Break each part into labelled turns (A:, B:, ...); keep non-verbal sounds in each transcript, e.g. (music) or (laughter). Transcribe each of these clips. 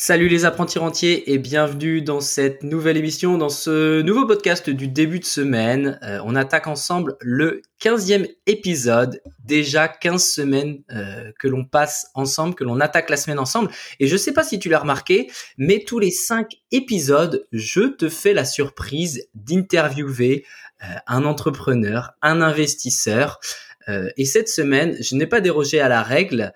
A: Salut les apprentis rentiers et bienvenue dans cette nouvelle émission, dans ce nouveau podcast du début de semaine. Euh, on attaque ensemble le 15e épisode, déjà 15 semaines euh, que l'on passe ensemble, que l'on attaque la semaine ensemble. Et je sais pas si tu l'as remarqué, mais tous les 5 épisodes, je te fais la surprise d'interviewer euh, un entrepreneur, un investisseur. et cette semaine, je n'ai pas dérogé à la règle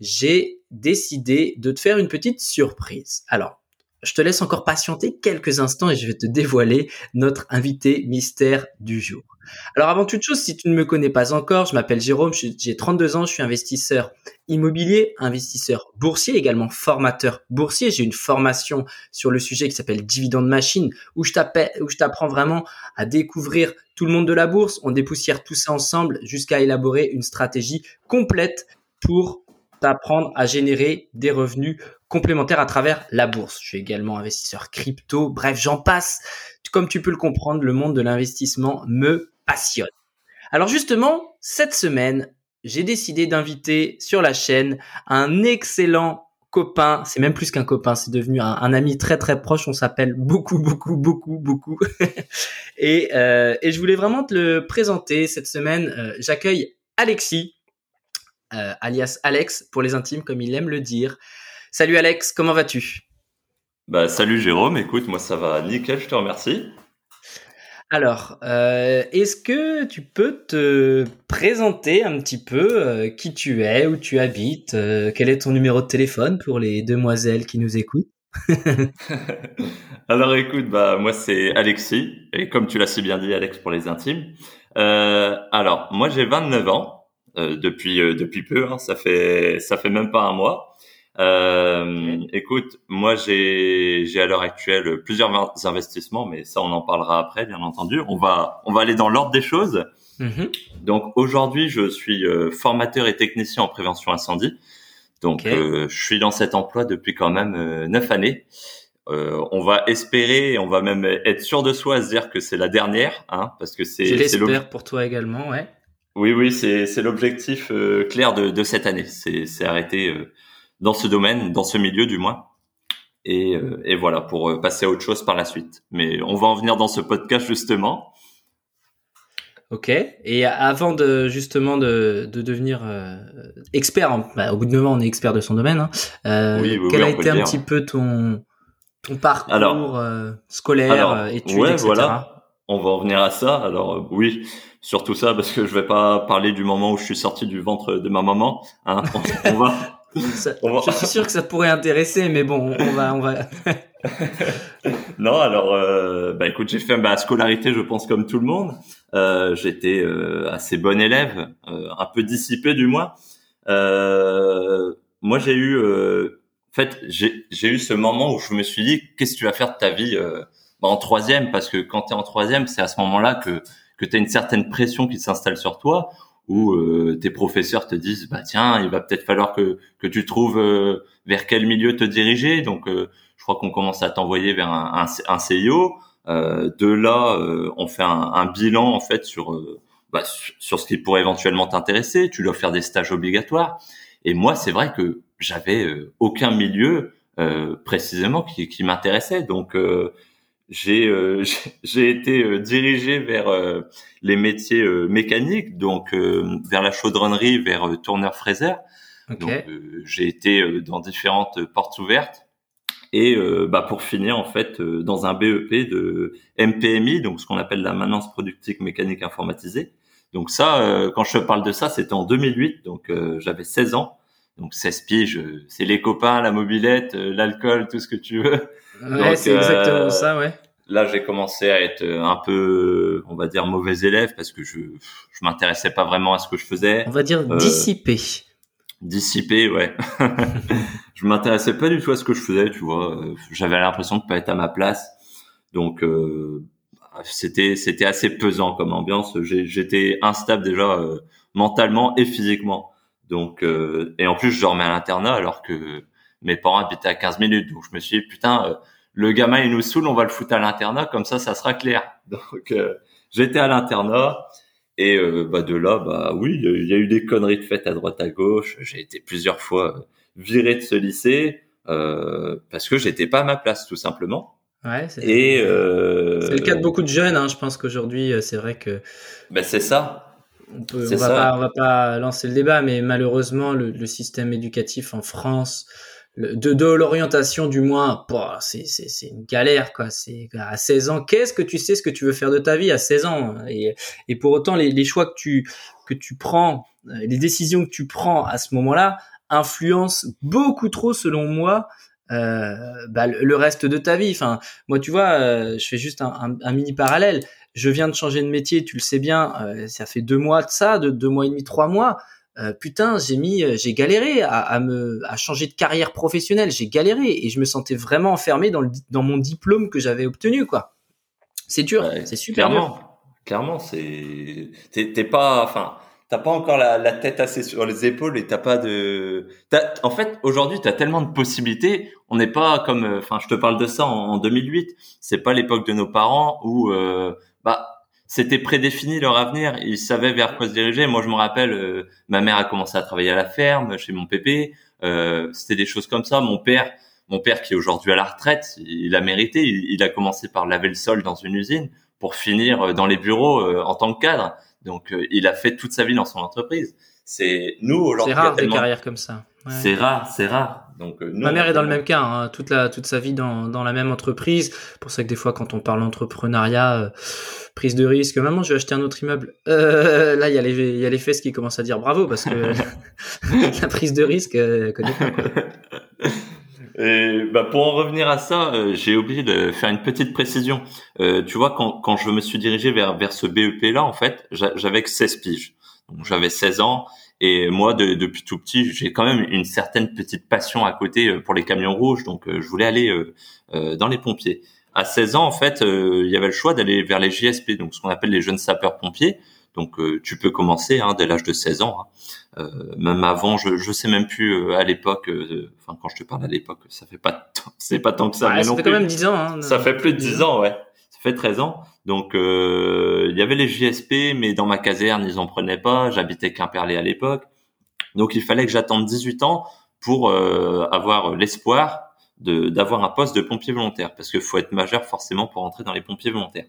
A: j'ai décidé de te faire une petite surprise. Alors, je te laisse encore patienter quelques instants et je vais te dévoiler notre invité mystère du jour. Alors avant toute chose, si tu ne me connais pas encore, je m'appelle Jérôme, j'ai 32 ans, je suis investisseur immobilier, investisseur boursier, également formateur boursier. J'ai une formation sur le sujet qui s'appelle Dividende Machine, où je t'apprends vraiment à découvrir tout le monde de la bourse. On dépoussière tout ça ensemble jusqu'à élaborer une stratégie complète pour t'apprendre à générer des revenus complémentaires à travers la bourse. Je suis également investisseur crypto. Bref, j'en passe. Comme tu peux le comprendre, le monde de l'investissement me passionne. Alors justement, cette semaine, j'ai décidé d'inviter sur la chaîne un excellent copain, c'est même plus qu'un copain, c'est devenu un, ami très très proche, on s'appelle beaucoup beaucoup beaucoup beaucoup. (laughs) et, euh, et je voulais vraiment te le présenter cette semaine. Euh, j'accueille Alexis. Euh, alias Alex pour les intimes, comme il aime le dire. Salut Alex, comment vas-tu?
B: Bah salut Jérôme, écoute, moi ça va nickel, je te remercie.
A: Alors, euh, est-ce que tu peux te présenter un petit peu euh, qui tu es, où tu habites, quel est ton numéro de téléphone pour les demoiselles qui nous écoutent? (laughs)
B: Alors écoute, bah moi c'est Alexis, et comme tu l'as si bien dit Alex pour les intimes. alors, moi j'ai 29 ans, depuis euh, depuis peu. Hein, ça fait ça fait même pas un mois. Euh, écoute, moi j'ai j'ai à l'heure actuelle plusieurs investissements, mais ça on en parlera après, bien entendu. On va on va aller dans l'ordre des choses. Mm-hmm. Donc aujourd'hui, je suis formateur et technicien en prévention incendie. Donc je suis dans cet emploi depuis quand même neuf années. Euh, on va espérer, on va même être sûr de soi à se dire que c'est la dernière, hein, parce que c'est.
A: Je l'espère pour toi également, ouais.
B: Oui, oui, c'est l'objectif euh, clair de, de, cette année. C'est arrêter euh, dans ce domaine, dans ce milieu du moins. Et, euh, et, voilà, pour passer à autre chose par la suite. Mais on va en venir dans ce podcast justement.
A: Ok. Et avant de justement de, de devenir expert, bah, au bout de 9 ans, on est expert de son domaine. Hein, oui, quel a été un petit peu ton ton parcours alors, scolaire, alors, études, ouais, Voilà.
B: On va en venir à ça. Alors oui, surtout ça parce que je vais pas parler du moment où je suis sorti du ventre de ma maman. Hein. On, va, (laughs)
A: Je suis sûr que ça pourrait intéresser, mais bon, on va, on va. (laughs)
B: non, alors, euh, bah écoute, j'ai fait ma scolarité, je pense comme tout le monde. Euh, J'étais euh, assez bon élève, euh, un peu dissipé du moins. Euh, moi, j'ai eu, en fait, j'ai eu ce moment où je me suis dit, qu'est-ce que tu vas faire de ta vie bah, en troisième? Parce que quand tu es en troisième, c'est à ce moment-là que que tu as une certaine pression qui s'installe sur toi, où euh, tes professeurs te disent bah tiens il va peut-être falloir que que tu trouves euh, vers quel milieu te diriger. Donc euh, je crois qu'on commence à t'envoyer vers un, un, un CIO de là on fait un, un, bilan en fait sur bah, sur ce qui pourrait éventuellement t'intéresser. Tu dois faire des stages obligatoires. Et moi c'est vrai que j'avais aucun milieu précisément qui, qui m'intéressait. Donc j'ai euh, (laughs) j'ai été euh, dirigé vers euh, les métiers mécaniques, donc vers la chaudronnerie, vers tourneur fraiseur. Donc j'ai été dans différentes portes ouvertes et bah pour finir en fait dans un BEP de MPMI, donc ce qu'on appelle la maintenance productive mécanique informatisée. Donc ça, quand je parle de ça, c'était en 2008, donc j'avais 16 ans. Donc 16 piges, c'est les copains, la mobilette, l'alcool, tout ce que tu veux.
A: Ouais, c'est exactement ça, ouais.
B: Là, j'ai commencé à être un peu, on va dire, mauvais élève parce que je je m'intéressais pas vraiment à ce que je faisais.
A: On va dire euh, dissipé.
B: Dissipé, ouais. (laughs) je m'intéressais pas du tout à ce que je faisais, tu vois. J'avais l'impression de pas être à ma place. Donc euh, c'était c'était assez pesant comme ambiance. J'étais instable déjà euh, mentalement et physiquement. Donc et en plus je dormais à l'internat alors que mes parents habitaient à 15 minutes. Donc je me suis dit putain le gamin il nous saoule, on va le foutre à l'internat, comme ça, ça sera clair. (laughs) Donc euh, j'étais à l'internat et euh, bah de là, bah oui, il y a eu des conneries de faites à droite à gauche. J'ai été plusieurs fois viré de ce lycée. parce que j'étais pas à ma place tout simplement.
A: Ouais, c'est
B: Et
A: le cas de beaucoup de jeunes. Hein. Je pense qu'aujourd'hui, c'est vrai que.
B: Ben c'est ça.
A: On, peut, on va pas, on va pas lancer le débat, mais malheureusement, le, le système éducatif en France, de, de l'orientation du moins, c'est c'est une galère quoi. C'est à 16 ans, qu'est-ce que tu sais ce que tu veux faire de ta vie à 16 ans? Et, et pour autant les, les choix que tu que tu prends, les décisions que tu prends à ce moment-là influencent beaucoup trop selon moi euh, bah, le reste de ta vie. Enfin, moi, tu vois, euh, je fais juste un, un, un, mini parallèle. Je viens de changer de métier, tu le sais bien. Euh, ça fait deux mois de ça, de deux mois et demi, trois mois. Euh, putain, j'ai mis, euh, j'ai galéré à, à, me, à changer de carrière professionnelle. J'ai galéré et je me sentais vraiment enfermé dans le, dans mon diplôme que j'avais obtenu, quoi. C'est dur, c'est super
B: clairement,
A: dur.
B: Clairement, c'est, t'es pas, enfin, t'as pas encore la, la, tête assez sur les épaules et t'as pas de, en fait, aujourd'hui, t'as tellement de possibilités. On n'est pas comme, euh, enfin, je te parle de ça en, en 2008. C'est pas l'époque de nos parents où, euh, bah, c'était prédéfini leur avenir. Ils savaient vers quoi se diriger. Moi, je me rappelle, euh, ma mère a commencé à travailler à la ferme chez mon pépé. Euh, c'était des choses comme ça. Mon père, mon père qui est aujourd'hui à la retraite, il a mérité. Il, il, a commencé par laver le sol dans une usine pour finir euh, dans les bureaux euh, en tant que cadre. Donc, euh, il a fait toute sa vie dans son entreprise. C'est nous aujourd'hui.
A: C'est rare tellement... des carrières comme ça.
B: Ouais. C'est rare, c'est rare. Donc, nous,
A: Ma mère est dans le même cas, hein, toute la toute sa vie dans dans la même entreprise. Pour ça que des fois, quand on parle entrepreneuriat, euh, prise de risque, maman, je vais acheter un autre immeuble. Euh, (laughs) là, il y a les il y a les fesses qui commencent à dire bravo parce que (laughs) la prise de risque, euh, connaît pas. Quoi. (laughs)
B: Et bah pour en revenir à ça, euh, j'ai oublié de faire une petite précision. Euh, tu vois, quand, quand je me suis dirigé vers, vers ce BEP là, en fait, j'avais que 16 piges. Donc j'avais 16 ans et moi, de, depuis tout petit, j'ai quand même une certaine petite passion à côté euh, pour les camions rouges. Donc je voulais aller euh, dans les pompiers. À 16 ans, en fait, il y avait le choix d'aller vers les JSP, donc ce qu'on appelle les jeunes sapeurs-pompiers. Donc euh, tu peux commencer hein, dès l'âge de 16 ans, hein. euh, même avant. Je je sais même plus euh, à l'époque. Enfin quand je te parle à l'époque, ça fait pas c'est pas tant que ça.
A: Ouais, ça
B: non
A: fait
B: plus.
A: quand même 10 ans. Hein,
B: ça fait plus de 10 ans, ouais. Ça fait 13 ans. Donc il y avait les JSP, mais dans ma caserne ils en prenaient pas. J'habitais Quimperlé à l'époque, donc il fallait que j'attende 18 ans pour avoir l'espoir de d'avoir un poste de pompier volontaire, parce qu'il faut être majeur forcément pour entrer dans les pompiers volontaires.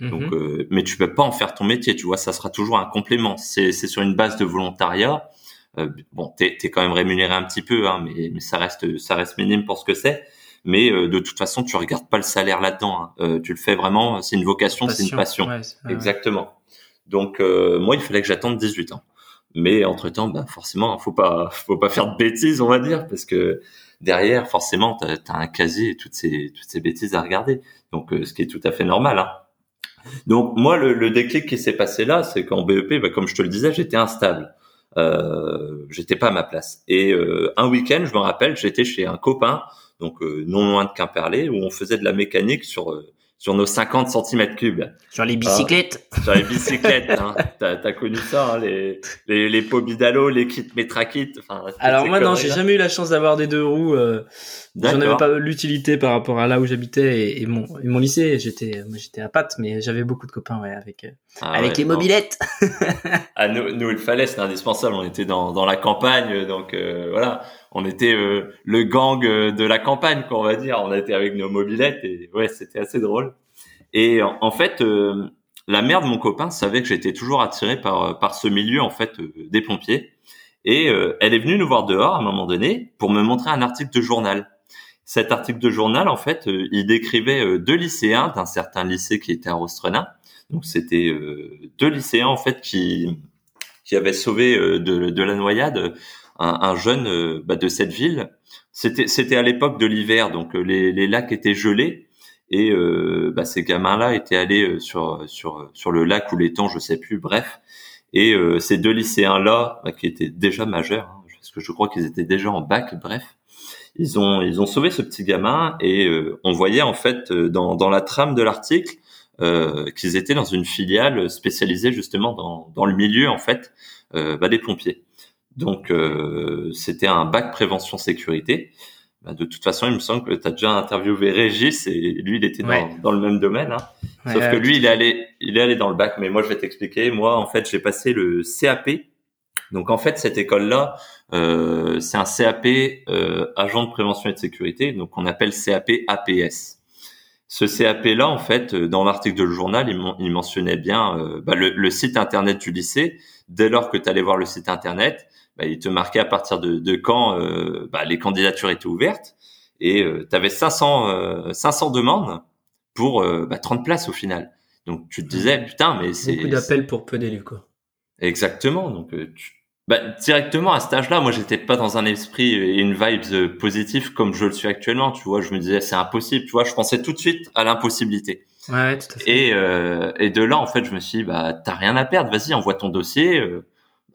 B: Donc, euh, mais tu peux pas en faire ton métier, tu vois, ça sera toujours un complément. C'est, c'est sur une base de volontariat. Euh, bon, t'es, t'es quand même rémunéré un petit peu, hein, mais, mais ça reste, ça reste minime pour ce que c'est. Mais euh, de toute façon, tu regardes pas le salaire là-dedans. Hein. Euh, tu le fais vraiment, c'est une vocation, c'est une passion.
A: Ouais,
B: Exactement. Donc, euh, moi, il fallait que j'attende 18 ans. Mais entre temps, bah, forcément, faut pas, (laughs) faut pas faire de bêtises, on va dire, parce que derrière, forcément, t'as, as un casier et toutes ces, toutes ces bêtises à regarder. Donc, ce qui est tout à fait normal. Hein. Donc moi, le, le, déclic qui s'est passé là, c'est qu'en BEP, bah, comme je te le disais, j'étais instable. Euh, j'étais pas à ma place. Et euh, un week-end, je me rappelle, j'étais chez un copain, donc euh, non loin de Quimperlé, où on faisait de la mécanique sur euh, sur nos 50 cm cubes.
A: Sur les bicyclettes.
B: Ah, sur les bicyclettes. hein. (laughs) T'as as connu ça, hein, les les les Pobidalo, les kits Metrakit. Enfin.
A: Alors moi non, j'ai jamais eu la chance d'avoir des deux roues. Euh, J'en avais pas l'utilité par rapport à là où j'habitais et, et, mon, et mon lycée. J'étais, moi j'étais à Pâtes, mais j'avais beaucoup de copains ouais, avec
B: ah,
A: avec
B: ouais,
A: les
B: non.
A: mobilettes.
B: ah, nous, nous, il fallait, c'était indispensable. On était dans dans la campagne, donc euh, voilà, on était euh, le gang de la campagne, on va dire. On était avec nos mobilettes et ouais, c'était assez drôle. Et en, fait, euh, la mère de mon copain savait que j'étais toujours attiré par par ce milieu en fait euh, des pompiers. Et euh, elle est venue nous voir dehors à un moment donné pour me montrer un article de journal cet article de journal, en fait, euh, il décrivait euh, deux lycéens d'un certain lycée qui était à Rostrenin. Donc, c'était euh, deux lycéens, en fait, qui qui avaient sauvé de, de la noyade un, un jeune bah, de cette ville. C'était à l'époque de l'hiver, donc les, les lacs étaient gelés et bah, ces gamins-là étaient allés sur sur sur le lac ou l'étang, je sais plus. Bref, et ces deux lycéens-là, bah, qui étaient déjà majeurs, hein, parce que je crois qu'ils étaient déjà en bac. Bref ils ont ils ont sauvé ce petit gamin et euh, on voyait en fait dans dans la trame de l'article euh, qu'ils étaient dans une filiale spécialisée justement dans dans le milieu en fait euh, bah, des pompiers. Donc euh, c'était un bac prévention sécurité. Bah, de toute façon, il me semble que tu as déjà interviewé Régis et lui il était dans,
A: Ouais.
B: dans le même domaine. Hein.
A: Ouais,
B: Sauf que
A: ouais,
B: lui il est allé il est allé dans le bac. Mais moi je vais t'expliquer. Moi en fait j'ai passé le CAP Donc en fait, cette école-là, euh, c'est un CAP euh, agent de prévention et de sécurité, donc on appelle CAP APS. Ce CAP-là, en fait, euh, dans l'article de le journal, il, mentionnait bien euh, bah, le, site internet du lycée. Dès lors que tu allais voir le site internet, bah, il te marquait à partir de, de quand euh, bah, les candidatures étaient ouvertes. Et tu avais 500, 500 demandes pour 30 places au final. Donc tu te disais, putain, mais c'est...
A: Beaucoup d'appels pour peu d'élus, quoi.
B: Exactement. Donc tu, bah, directement à cet âge-là, moi, j'étais pas dans un esprit et une vibe euh, positive comme je le suis actuellement. Tu vois, je me disais c'est impossible. Tu vois, je pensais tout de suite à l'impossibilité.
A: Ouais, tout à fait.
B: Et euh, et de là, en fait, je me suis dit, bah t'as rien à perdre. Vas-y, envoie ton dossier.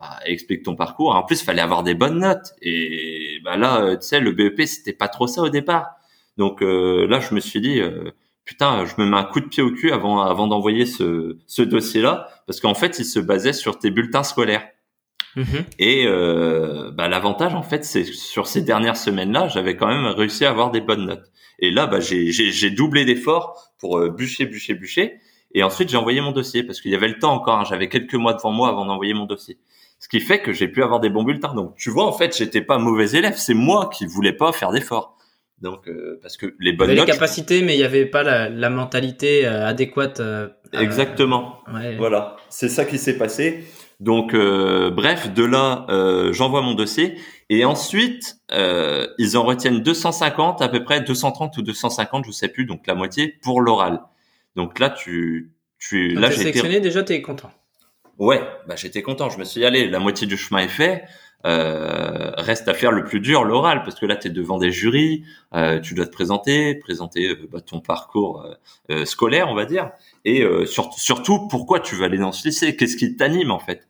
B: Euh, bah, explique ton parcours. En plus, il fallait avoir des bonnes notes. Et bah là, euh, tu sais, le BEP, c'était pas trop ça au départ. Donc euh, là, je me suis dit, putain, je me mets un coup de pied au cul avant avant d'envoyer ce ce dossier-là, parce qu'en fait, il se basait sur tes bulletins scolaires. Mhm. Et euh, bah, l'avantage, en fait, c'est sur ces dernières semaines-là, j'avais quand même réussi à avoir des bonnes notes. Et là, bah, j'ai doublé d'efforts pour euh, bûcher, bûcher, bûcher. Et ensuite, j'ai envoyé mon dossier parce qu'il y avait le temps encore. Hein. J'avais quelques mois devant moi avant d'envoyer mon dossier. Ce qui fait que j'ai pu avoir des bons bulletins. Donc, tu vois, en fait, j'étais pas mauvais élève. C'est moi qui voulais pas faire d'efforts. Donc, euh, parce que les bonnes
A: notes. les capacités, mais il n'y avait pas la, la mentalité euh, adéquate.
B: Exactement. Ouais. Voilà, c'est ça qui s'est passé. Donc, euh, bref, de là, euh, j'envoie mon dossier et ensuite, euh, ils en retiennent 250, à peu près 230 ou 250, je sais plus, donc la moitié pour l'oral. Donc là, tu, tu,
A: là, j'ai sélectionné déjà, t'es content.
B: Ouais, bah j'étais content. Je me suis dit, allez, la moitié du chemin est fait. Euh, reste à faire le plus dur, l'oral, parce que là, tu es devant des jurys, euh, tu dois te présenter, présenter euh, bah, ton parcours euh, scolaire, on va dire, et surtout pourquoi tu veux aller dans ce lycée, qu'est-ce qui t'anime en fait?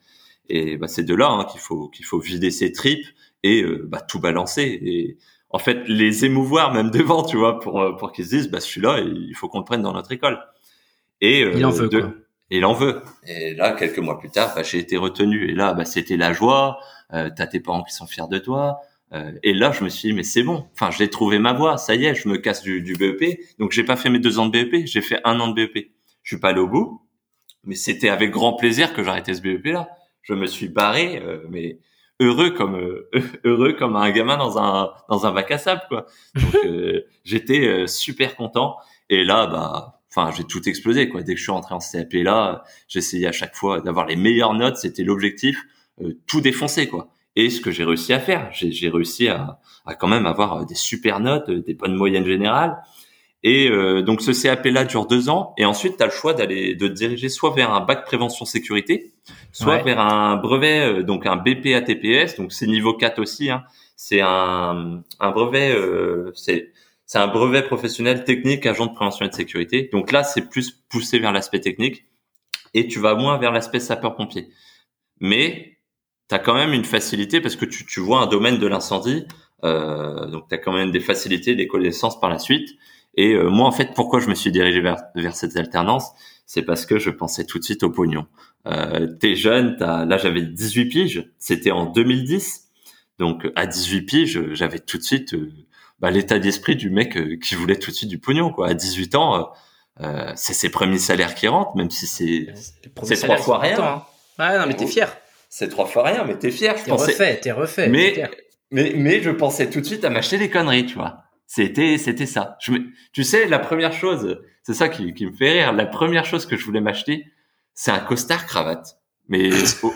B: Et bah, c'est de là hein, qu'il faut qu'il faut vider ses tripes et bah, tout balancer et en fait les émouvoir même (laughs) devant, tu vois, pour pour qu'ils se disent bah celui-là, il faut qu'on le prenne dans notre école.
A: Et il en veut quoi.
B: Et il en veut. Et là, quelques mois plus tard, bah, j'ai été retenu. Et là, bah, c'était la joie euh, t'as tes parents qui sont fiers de toi. Euh, et là, je me suis dit, mais c'est bon. Enfin, j'ai trouvé ma voie. Ça y est, je me casse du, du BEP. Donc, j'ai pas fait mes deux ans de BEP. J'ai fait un an de BEP. Je suis pas allé au bout, mais c'était avec grand plaisir que j'arrêtais ce BEP là. Je me suis barré, euh, mais heureux comme euh, (laughs) heureux comme un gamin dans un dans un bac à sable quoi. Euh, (laughs) j'étais super content et là bah enfin j'ai tout explosé quoi. Dès que je suis rentré en CAP là, j'essayais à chaque fois d'avoir les meilleures notes, c'était l'objectif. Euh, tout défoncer quoi. Et ce que j'ai réussi à faire, j'ai réussi à, à, quand même avoir euh, des super notes, euh, des bonnes moyennes générales. Et donc ce CAP là dure deux ans, et ensuite tu as le choix d'aller de te diriger soit vers un bac prévention sécurité, soit vers un brevet, donc un BP ATPS, donc c'est niveau 4 aussi. Hein. C'est un, un brevet, c'est c'est un brevet professionnel technique agent de prévention et de sécurité. Donc là c'est plus poussé vers l'aspect technique, et tu vas moins vers l'aspect sapeur pompier. Mais tu as quand même une facilité parce que tu, tu vois un domaine de l'incendie, euh, donc tu as quand même des facilités, des connaissances par la suite. Et euh, moi, en fait, pourquoi je me suis dirigé vers, vers cette alternance C'est parce que je pensais tout de suite au pognon. Euh, T'es jeune, as, là j'avais 18 piges, c'était en 2010. Donc à 18 piges, j'avais tout de suite euh, bah, l'état d'esprit du mec euh, qui voulait tout de suite du pognon. Quoi. À 18 ans, euh, c'est ses premiers salaires qui rentrent, même si c'est c'est trois fois rien. Hein.
A: Ouais, non, mais t'es fier
B: c'est trois fois rien, mais t'es fier.
A: T'es refait, t'es refait.
B: Mais, mais, mais je pensais tout de suite à m'acheter des conneries, tu vois. C'était, c'était ça. Je tu sais, la première chose, c'est ça qui, qui me fait rire. La première chose que je voulais m'acheter, c'est un costard cravate. Mais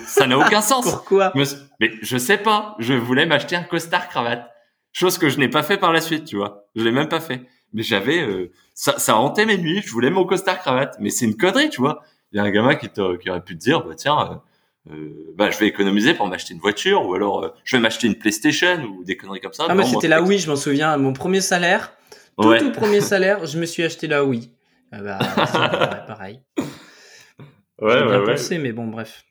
B: ça n'a aucun (laughs) sens.
A: Pourquoi?
B: Mais je sais pas. Je voulais m'acheter un costard cravate. Chose que je n'ai pas fait par la suite, tu vois. Je l'ai même pas fait. Mais j'avais, euh, ça, ça hantait mes nuits. Je voulais mon costard cravate. Mais c'est une connerie, tu vois. Il y a un gamin qui, qui aurait pu te dire, bah tiens, euh, euh, bah, je vais économiser pour m'acheter une voiture ou alors euh, je vais m'acheter une PlayStation ou des conneries comme ça.
A: Ah, moi, c'était la Wii, je m'en souviens. Mon premier salaire, tout, tout premier (laughs) salaire, je me suis acheté la Wii. Ah bah, (laughs) pareil.
B: Ouais, ouais,
A: bien pensé, mais bon, bref.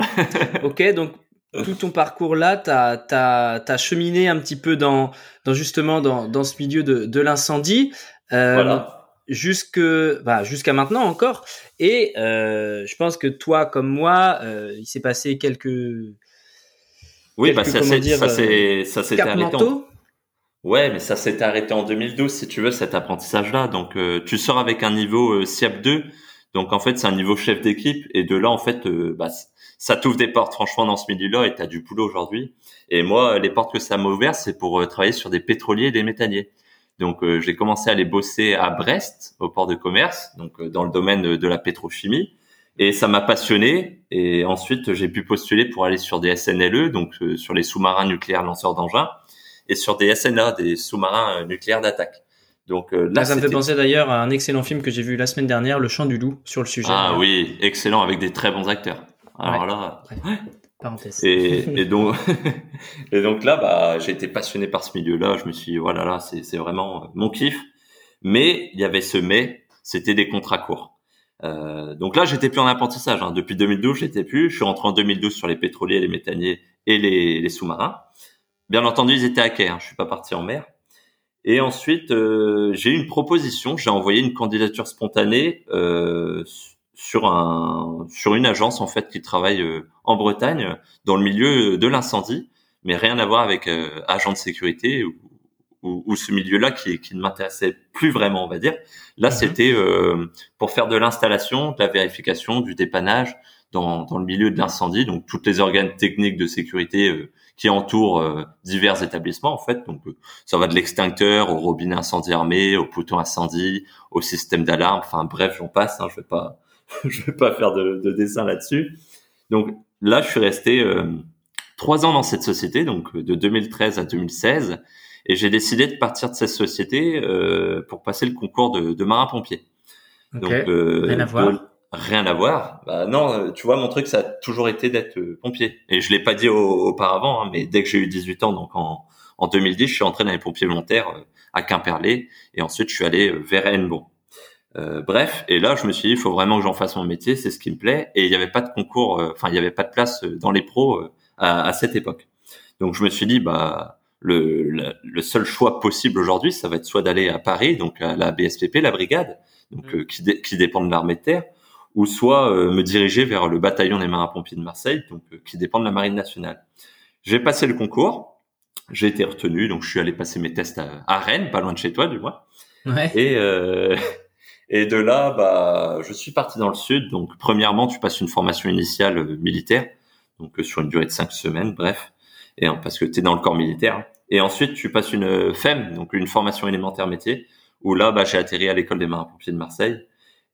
A: (laughs) ok, donc tout ton parcours là, t'as as, cheminé un petit peu dans, dans justement dans, dans ce milieu de, de l'incendie. Euh, voilà jusque bah, jusqu'à maintenant encore. Et euh, je pense que toi comme moi, euh, il s'est passé quelques
B: oui, bah ça s'est ça arrêté. En... Ouais, mais ça s'est arrêté en 2012 si tu veux cet apprentissage là. Donc tu sors avec un niveau SIAP 2. Donc en fait, c'est un niveau chef d'équipe et de là en fait, bah, ça t'ouvre des portes franchement dans ce milieu-là et t'as du boulot aujourd'hui. Et moi, les portes que ça m'a ouvert, c'est pour travailler sur des pétroliers et des méthaniers. Donc j'ai commencé à aller bosser à Brest au port de commerce, donc dans le domaine de la pétrochimie. Et ça m'a passionné. Et ensuite, j'ai pu postuler pour aller sur des SNLE, donc euh, sur les sous-marins nucléaires lanceurs d'engins, et sur des SNA, des sous-marins euh, nucléaires d'attaque.
A: Donc euh, là, ça me fait penser d'ailleurs à un excellent film que j'ai vu la semaine dernière, Le Chant du Loup, sur le sujet.
B: Ah oui, excellent, avec des très bons acteurs. Alors là, parenthèse. Et, (laughs) et donc, (laughs) et donc là, bah, j'ai été passionné par ce milieu-là. Je me suis, dit, voilà, là, c'est vraiment mon kiff. Mais il y avait ce mais, c'était des contrats courts. Euh, donc là, j'étais plus en apprentissage. Hein. Depuis 2012, j'étais plus. Je suis rentré en 2012 sur les pétroliers, les méthaniers et les, les sous-marins. Bien entendu, ils étaient à quai. Hein. Je suis pas parti en mer. Et ensuite, euh, j'ai eu une proposition. J'ai envoyé une candidature spontanée euh, sur un sur une agence en fait qui travaille euh, en Bretagne dans le milieu de l'incendie, mais rien à voir avec euh, agent de sécurité ou, ou, ou ce milieu-là qui, qui ne m'intéressait plus vraiment, on va dire. Là, mhm. c'était euh, pour faire de l'installation, de la vérification, du dépannage dans, dans le milieu de l'incendie, donc toutes les organes techniques de sécurité euh, qui entourent euh, divers établissements en fait. Donc ça va de l'extincteur au robinet incendie armé, au poteau incendie, au système d'alarme. Enfin bref, j'en passe. Hein, je vais pas, (laughs) je vais pas faire de, de dessin là-dessus. Donc là, je suis resté trois ans dans cette société, donc de 2013 à 2016. Et j'ai décidé de partir de cette société euh, pour passer le concours de, de marin-pompier.
A: Donc, euh, rien à voir.
B: Rien à voir. Bah non, euh, tu vois, mon truc, ça a toujours été d'être euh, pompier. Et je l'ai pas dit auparavant, hein, mais dès que j'ai eu 18 ans, donc en, en 2010, je suis entré dans les pompiers volontaires euh, à Quimperlé. Et ensuite, je suis allé vers Hennebon. Euh, bref, et là, je me suis dit, il faut vraiment que j'en fasse mon métier, c'est ce qui me plaît. Et il n'y avait pas de concours, enfin, il n'y avait pas de place dans les pros à, à, cette époque. Donc, je me suis dit, bah, le, le, seul choix possible aujourd'hui, ça va être soit d'aller à Paris, donc à la BSPP, la brigade, donc mm. euh, qui, qui, dépend de l'armée de terre, ou soit euh, me diriger vers le bataillon des marins-pompiers de Marseille, donc euh, qui dépend de la marine nationale. J'ai passé le concours, j'ai été retenu, donc je suis allé passer mes tests à, Rennes, pas loin de chez toi du moins. Ouais. Et (laughs) et de là, bah, je suis parti dans le sud. Donc premièrement, tu passes une formation initiale militaire, donc sur une durée de cinq semaines, bref et parce que tu es dans le corps militaire. Et ensuite, tu passes une FEM, donc une formation élémentaire métier, où là, bah, j'ai atterri à l'école des marins-pompiers de Marseille.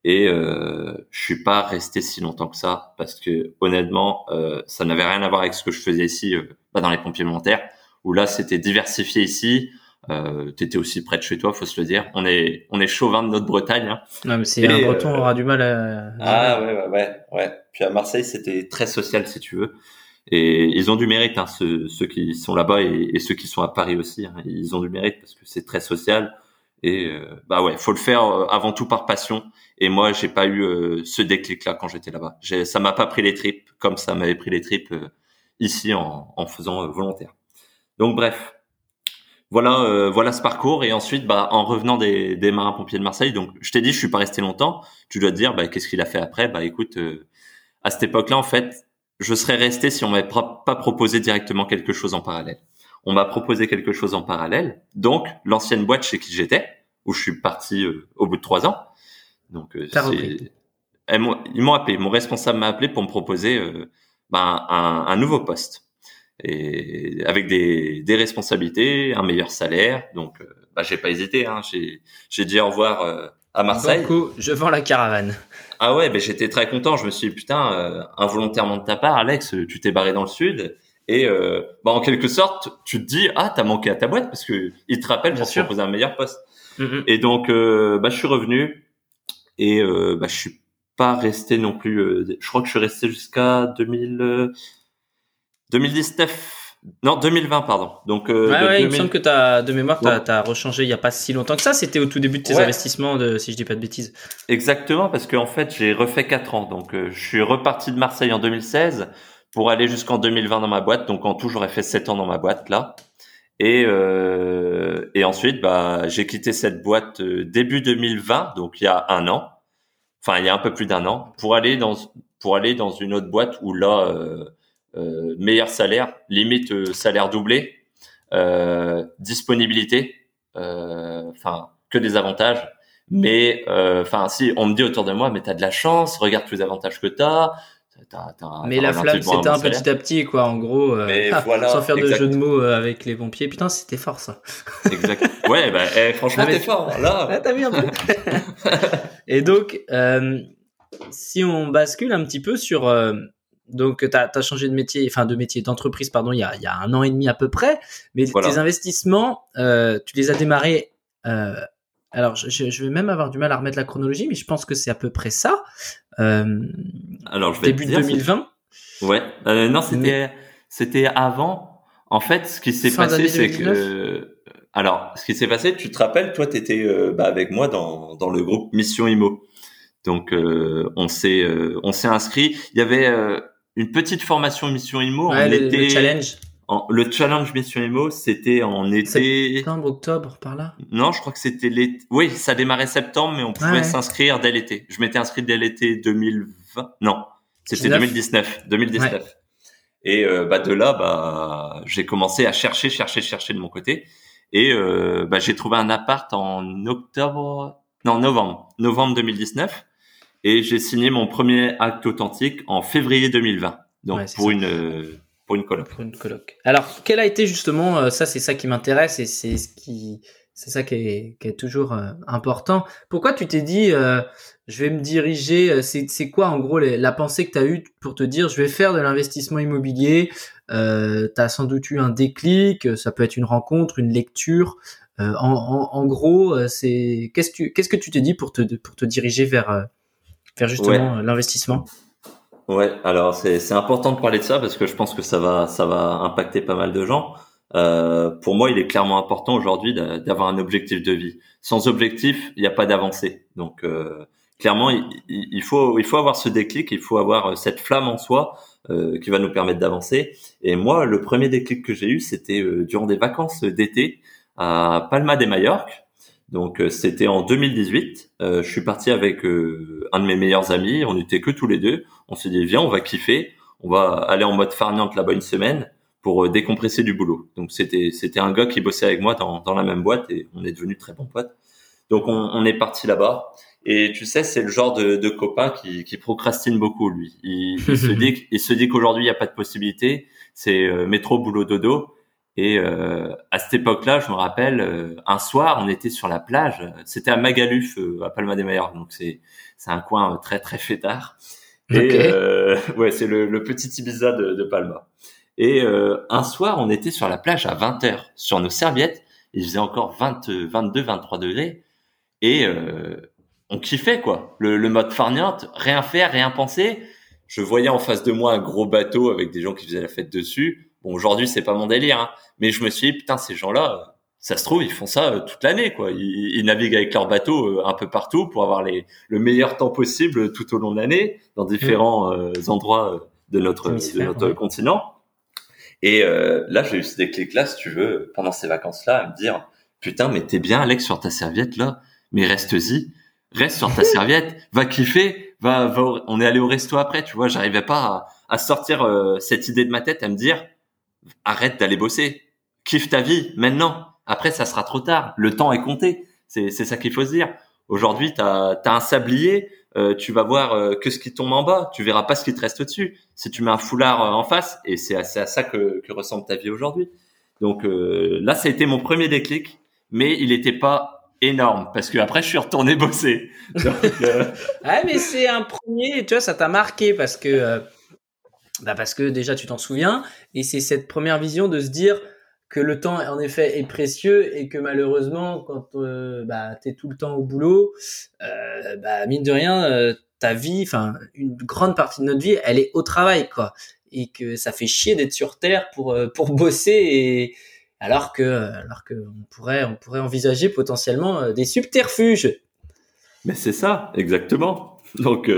B: Et euh, je suis pas resté si longtemps que ça, parce que honnêtement, euh, ça n'avait rien à voir avec ce que je faisais ici, euh, bah, dans les pompiers volontaires, où là, c'était diversifié ici. Euh, T'étais aussi près de chez toi, faut se le dire. On est on est chauvin de notre Bretagne. Hein.
A: Non, mais c'est un Breton euh, aura du mal à.
B: Ah ouais ouais ouais ouais. Puis à Marseille, c'était très social si tu veux. Et ils ont du mérite, hein, ceux, ceux qui sont là-bas et, et, ceux qui sont à Paris aussi. Hein. Ils ont du mérite parce que c'est très social. Et euh, bah ouais, faut le faire euh, avant tout par passion. Et moi, j'ai pas eu euh, ce déclic-là quand j'étais là-bas. Ça m'a pas pris les tripes comme ça m'avait pris les tripes ici en, en faisant volontaire. Donc bref, voilà, voilà ce parcours. Et ensuite, bah en revenant des, des marins pompiers de Marseille, donc je t'ai dit, je suis pas resté longtemps. Tu dois te dire, bah qu'est-ce qu'il a fait après? Bah écoute, à cette époque-là, en fait, je serais resté si on m'avait pas proposé directement quelque chose en parallèle. On m'a proposé quelque chose en parallèle, donc l'ancienne boîte chez qui j'étais, où je suis parti euh, au bout de trois ans. Donc euh, ils m'ont appelé, mon responsable m'a appelé pour me proposer euh, ben, un, un, nouveau poste et avec des, des, responsabilités, un meilleur salaire. Donc, euh, bah, j'ai pas hésité. Hein. J'ai dit au revoir à Marseille.
A: coup, je vends la caravane.
B: Ah ouais, ben j'étais très content. Je me suis dit, putain, euh, involontairement de ta part, Alex, tu t'es barré dans le sud. Et euh, bah, en quelque sorte, tu te dis, ah, t'as manqué à ta boîte parce que il te rappelle pour te proposer un meilleur poste. Mm-hmm. Et donc, euh, bah, je suis revenu et euh, bah, je suis pas resté non plus. Euh, je crois que je suis resté jusqu'à 2000, 2019 non, 2020, pardon. Donc,
A: euh, ouais, ouais, il me semble que as, de mémoire, tu as, rechangé il y a pas si longtemps que ça. C'était au tout début de tes investissements, de, si je dis pas de bêtises.
B: Exactement, parce qu'en fait, j'ai refait 4 ans. Donc, euh, je suis reparti de Marseille en 2016 pour aller jusqu'en 2020 dans ma boîte. Donc, en tout, j'aurais fait 7 ans dans ma boîte là. Et, euh, et ensuite, bah, j'ai quitté cette boîte euh, début 2020, donc il y a un an. Enfin, il y a un peu plus d'un an, pour aller dans pour aller dans une autre boîte où là. Euh, euh, meilleur salaire, limite euh, salaire doublé, euh, disponibilité, enfin que des avantages, Mais enfin, si on me dit autour de moi, mais t'as de la chance, regarde tous les avantages que t'as.
A: Mais la flamme, c'était un petit à petit, quoi, en gros. (laughs) sans faire de jeu de mots avec les pompiers. Putain, c'était fort, ça. (laughs)
B: exact. Ouais, bah, eh, (laughs) franchement, t'es fort, là.
A: Ah, t'as vu un peu. Et donc, si on bascule un petit peu sur donc, tu as, changé de métier, enfin de métier d'entreprise, pardon, il y, a, il y, a, un an et demi à peu près. Mais tes investissements, euh, tu les as démarrés. Euh, alors, je, je, vais même avoir du mal à remettre la chronologie, mais je pense que c'est à peu près ça. Euh,
B: alors, je
A: vais début
B: dire,
A: 2020.
B: Ouais. Euh, non, c'était c'était avant. En fait, ce qui s'est passé, c'est que alors, ce qui s'est passé, tu te rappelles, toi, tu étais euh, bah, avec moi dans, dans le groupe Mission Imo. Donc, euh, on s'est on s'est inscrit. Il y avait une petite formation Mission Imo.
A: Ouais, le, challenge.
B: Le challenge Mission Imo, c'était en été.
A: Septembre, octobre, par là?
B: Non, je crois que c'était l'été. Oui, ça démarrait septembre, mais on pouvait s'inscrire dès l'été. Je m'étais inscrit dès l'été 2020. Non, c'était 2019. 2019. Et euh, bah de là, bah j'ai commencé à chercher, chercher, chercher de mon côté. Et euh, bah, j'ai trouvé un appart en octobre, non novembre, novembre 2019 et j'ai signé mon premier acte authentique en février 2020. Donc pour une pour une coloc.
A: Pour une coloc. Alors, quel a été justement euh, ça c'est ça qui m'intéresse et c'est ce qui c'est ça qui est, qui est toujours euh, important. Pourquoi tu t'es dit euh, je vais me diriger c'est c'est quoi en gros la pensée que tu as eue pour te dire je vais faire de l'investissement immobilier euh, tu as sans doute eu un déclic, ça peut être une rencontre, une lecture. En, en, en, gros, c'est qu'est-ce que tu qu'est-ce que tu t'es dit pour te pour te diriger vers faire justement euh, l'investissement?
B: Ouais, alors c'est important de parler de ça parce que je pense que ça va ça va impacter pas mal de gens. Euh, pour moi, il est clairement important aujourd'hui d'avoir un objectif de vie. Sans objectif, il n'y a pas d'avancée. Donc euh, clairement, il, faut il faut avoir ce déclic, il faut avoir euh, cette flamme en soi euh, qui va nous permettre d'avancer. Et moi, le premier déclic que j'ai eu, c'était euh, durant des vacances d'été à Palma de Mallorca. Donc euh, c'était en 2018. Euh, je suis parti avec un de mes meilleurs amis. On n'était que tous les deux. On s'est dit viens, on va kiffer. On va aller en mode farniente là-bas une semaine pour décompresser du boulot. Donc c'était c'était un gars qui bossait avec moi dans, dans la même boîte et on est devenus très bons potes. Donc on, on est parti là-bas. Et tu sais, c'est le genre de, de copain qui, qui procrastine beaucoup lui. Il, il (laughs) se dit il se dit qu'aujourd'hui il n'y a pas de possibilité. C'est métro boulot dodo. Et euh, à cette époque-là, je me rappelle, euh, un soir, on était sur la plage. C'était à Magaluf, euh, à Palma de Mallorca. Donc c'est c'est un coin très très fêtard. Et (laughs) ouais, c'est le, le, petit Ibiza de, de Palma. Et un soir, on était sur la plage à 20 h sur nos serviettes. Il faisait encore 20, 22, 23 degrés. Et on kiffait quoi. Le, le mode farniente, rien faire, rien penser. Je voyais en face de moi un gros bateau avec des gens qui faisaient la fête dessus Bon, aujourd'hui, c'est pas mon délire, hein, mais je me suis dit, putain, ces gens-là, ça se trouve, ils font ça euh, toute l'année, quoi. Ils, naviguent avec leur bateau euh, un peu partout pour avoir les, le meilleur temps possible tout au long de l'année dans différents euh, endroits de notre, de notre continent. Et là, j'ai eu ce déclic-là, si tu veux, pendant ces vacances-là, à me dire, putain, mais t'es bien, Alex, sur ta serviette là, mais reste-y, reste sur ta (laughs) serviette, va kiffer, va, va, on est allé au resto après, tu vois. J'arrivais pas à, à sortir cette idée de ma tête, à me dire arrête d'aller bosser. Kiffe ta vie maintenant. Après, ça sera trop tard. Le temps est compté. C'est, ça qu'il faut se dire. Aujourd'hui, tu as, un sablier, euh, tu vas voir euh, que ce qui tombe en bas, tu verras pas ce qui te reste au-dessus. Si tu mets un foulard euh, en face, et c'est à, à ça que, que, ressemble ta vie aujourd'hui. Donc là, ça a été mon premier déclic, mais il n'était pas énorme parce que après je suis retourné bosser. (laughs)
A: Ouais, mais c'est un premier, tu vois, ça t'a marqué parce que bah parce que déjà tu t'en souviens et c'est cette première vision de se dire que le temps en effet est précieux et que malheureusement quand euh, bah, tu es tout le temps au boulot, euh, bah, mine de rien, euh, ta vie, enfin une grande partie de notre vie, elle est au travail quoi et que ça fait chier d'être sur terre pour euh, pour bosser et alors que alors que pourrait on pourrait envisager potentiellement des subterfuges.
B: Mais c'est ça exactement. Donc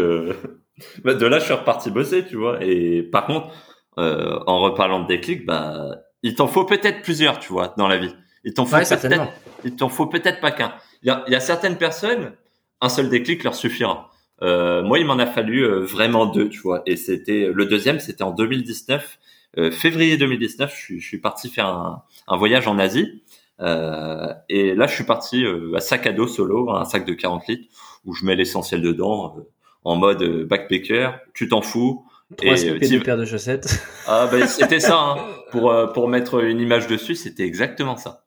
B: bah, de là, je suis reparti bosser, tu vois. Et par contre, en reparlant de déclic, bah, il t'en faut peut-être plusieurs, tu vois, dans la vie. Il t'en faut peut-être, il t'en faut peut-être pas qu'un. Il y a, il y a certaines personnes, un seul déclic leur suffira. Euh, moi, il m'en a fallu euh, vraiment deux, tu vois. Et c'était le deuxième, c'était en 2019, euh, février 2019. Je suis, je suis parti faire un, un voyage en Asie Euh, et là, je suis parti euh, à sac à dos solo, un sac de 40 litres, où je mets l'essentiel dedans, en mode backpacker. Tu t'en fous.
A: Trois et deux paires de chaussettes.
B: Ah ben (laughs) c'était ça. Hein. Pour pour mettre une image dessus, c'était exactement ça.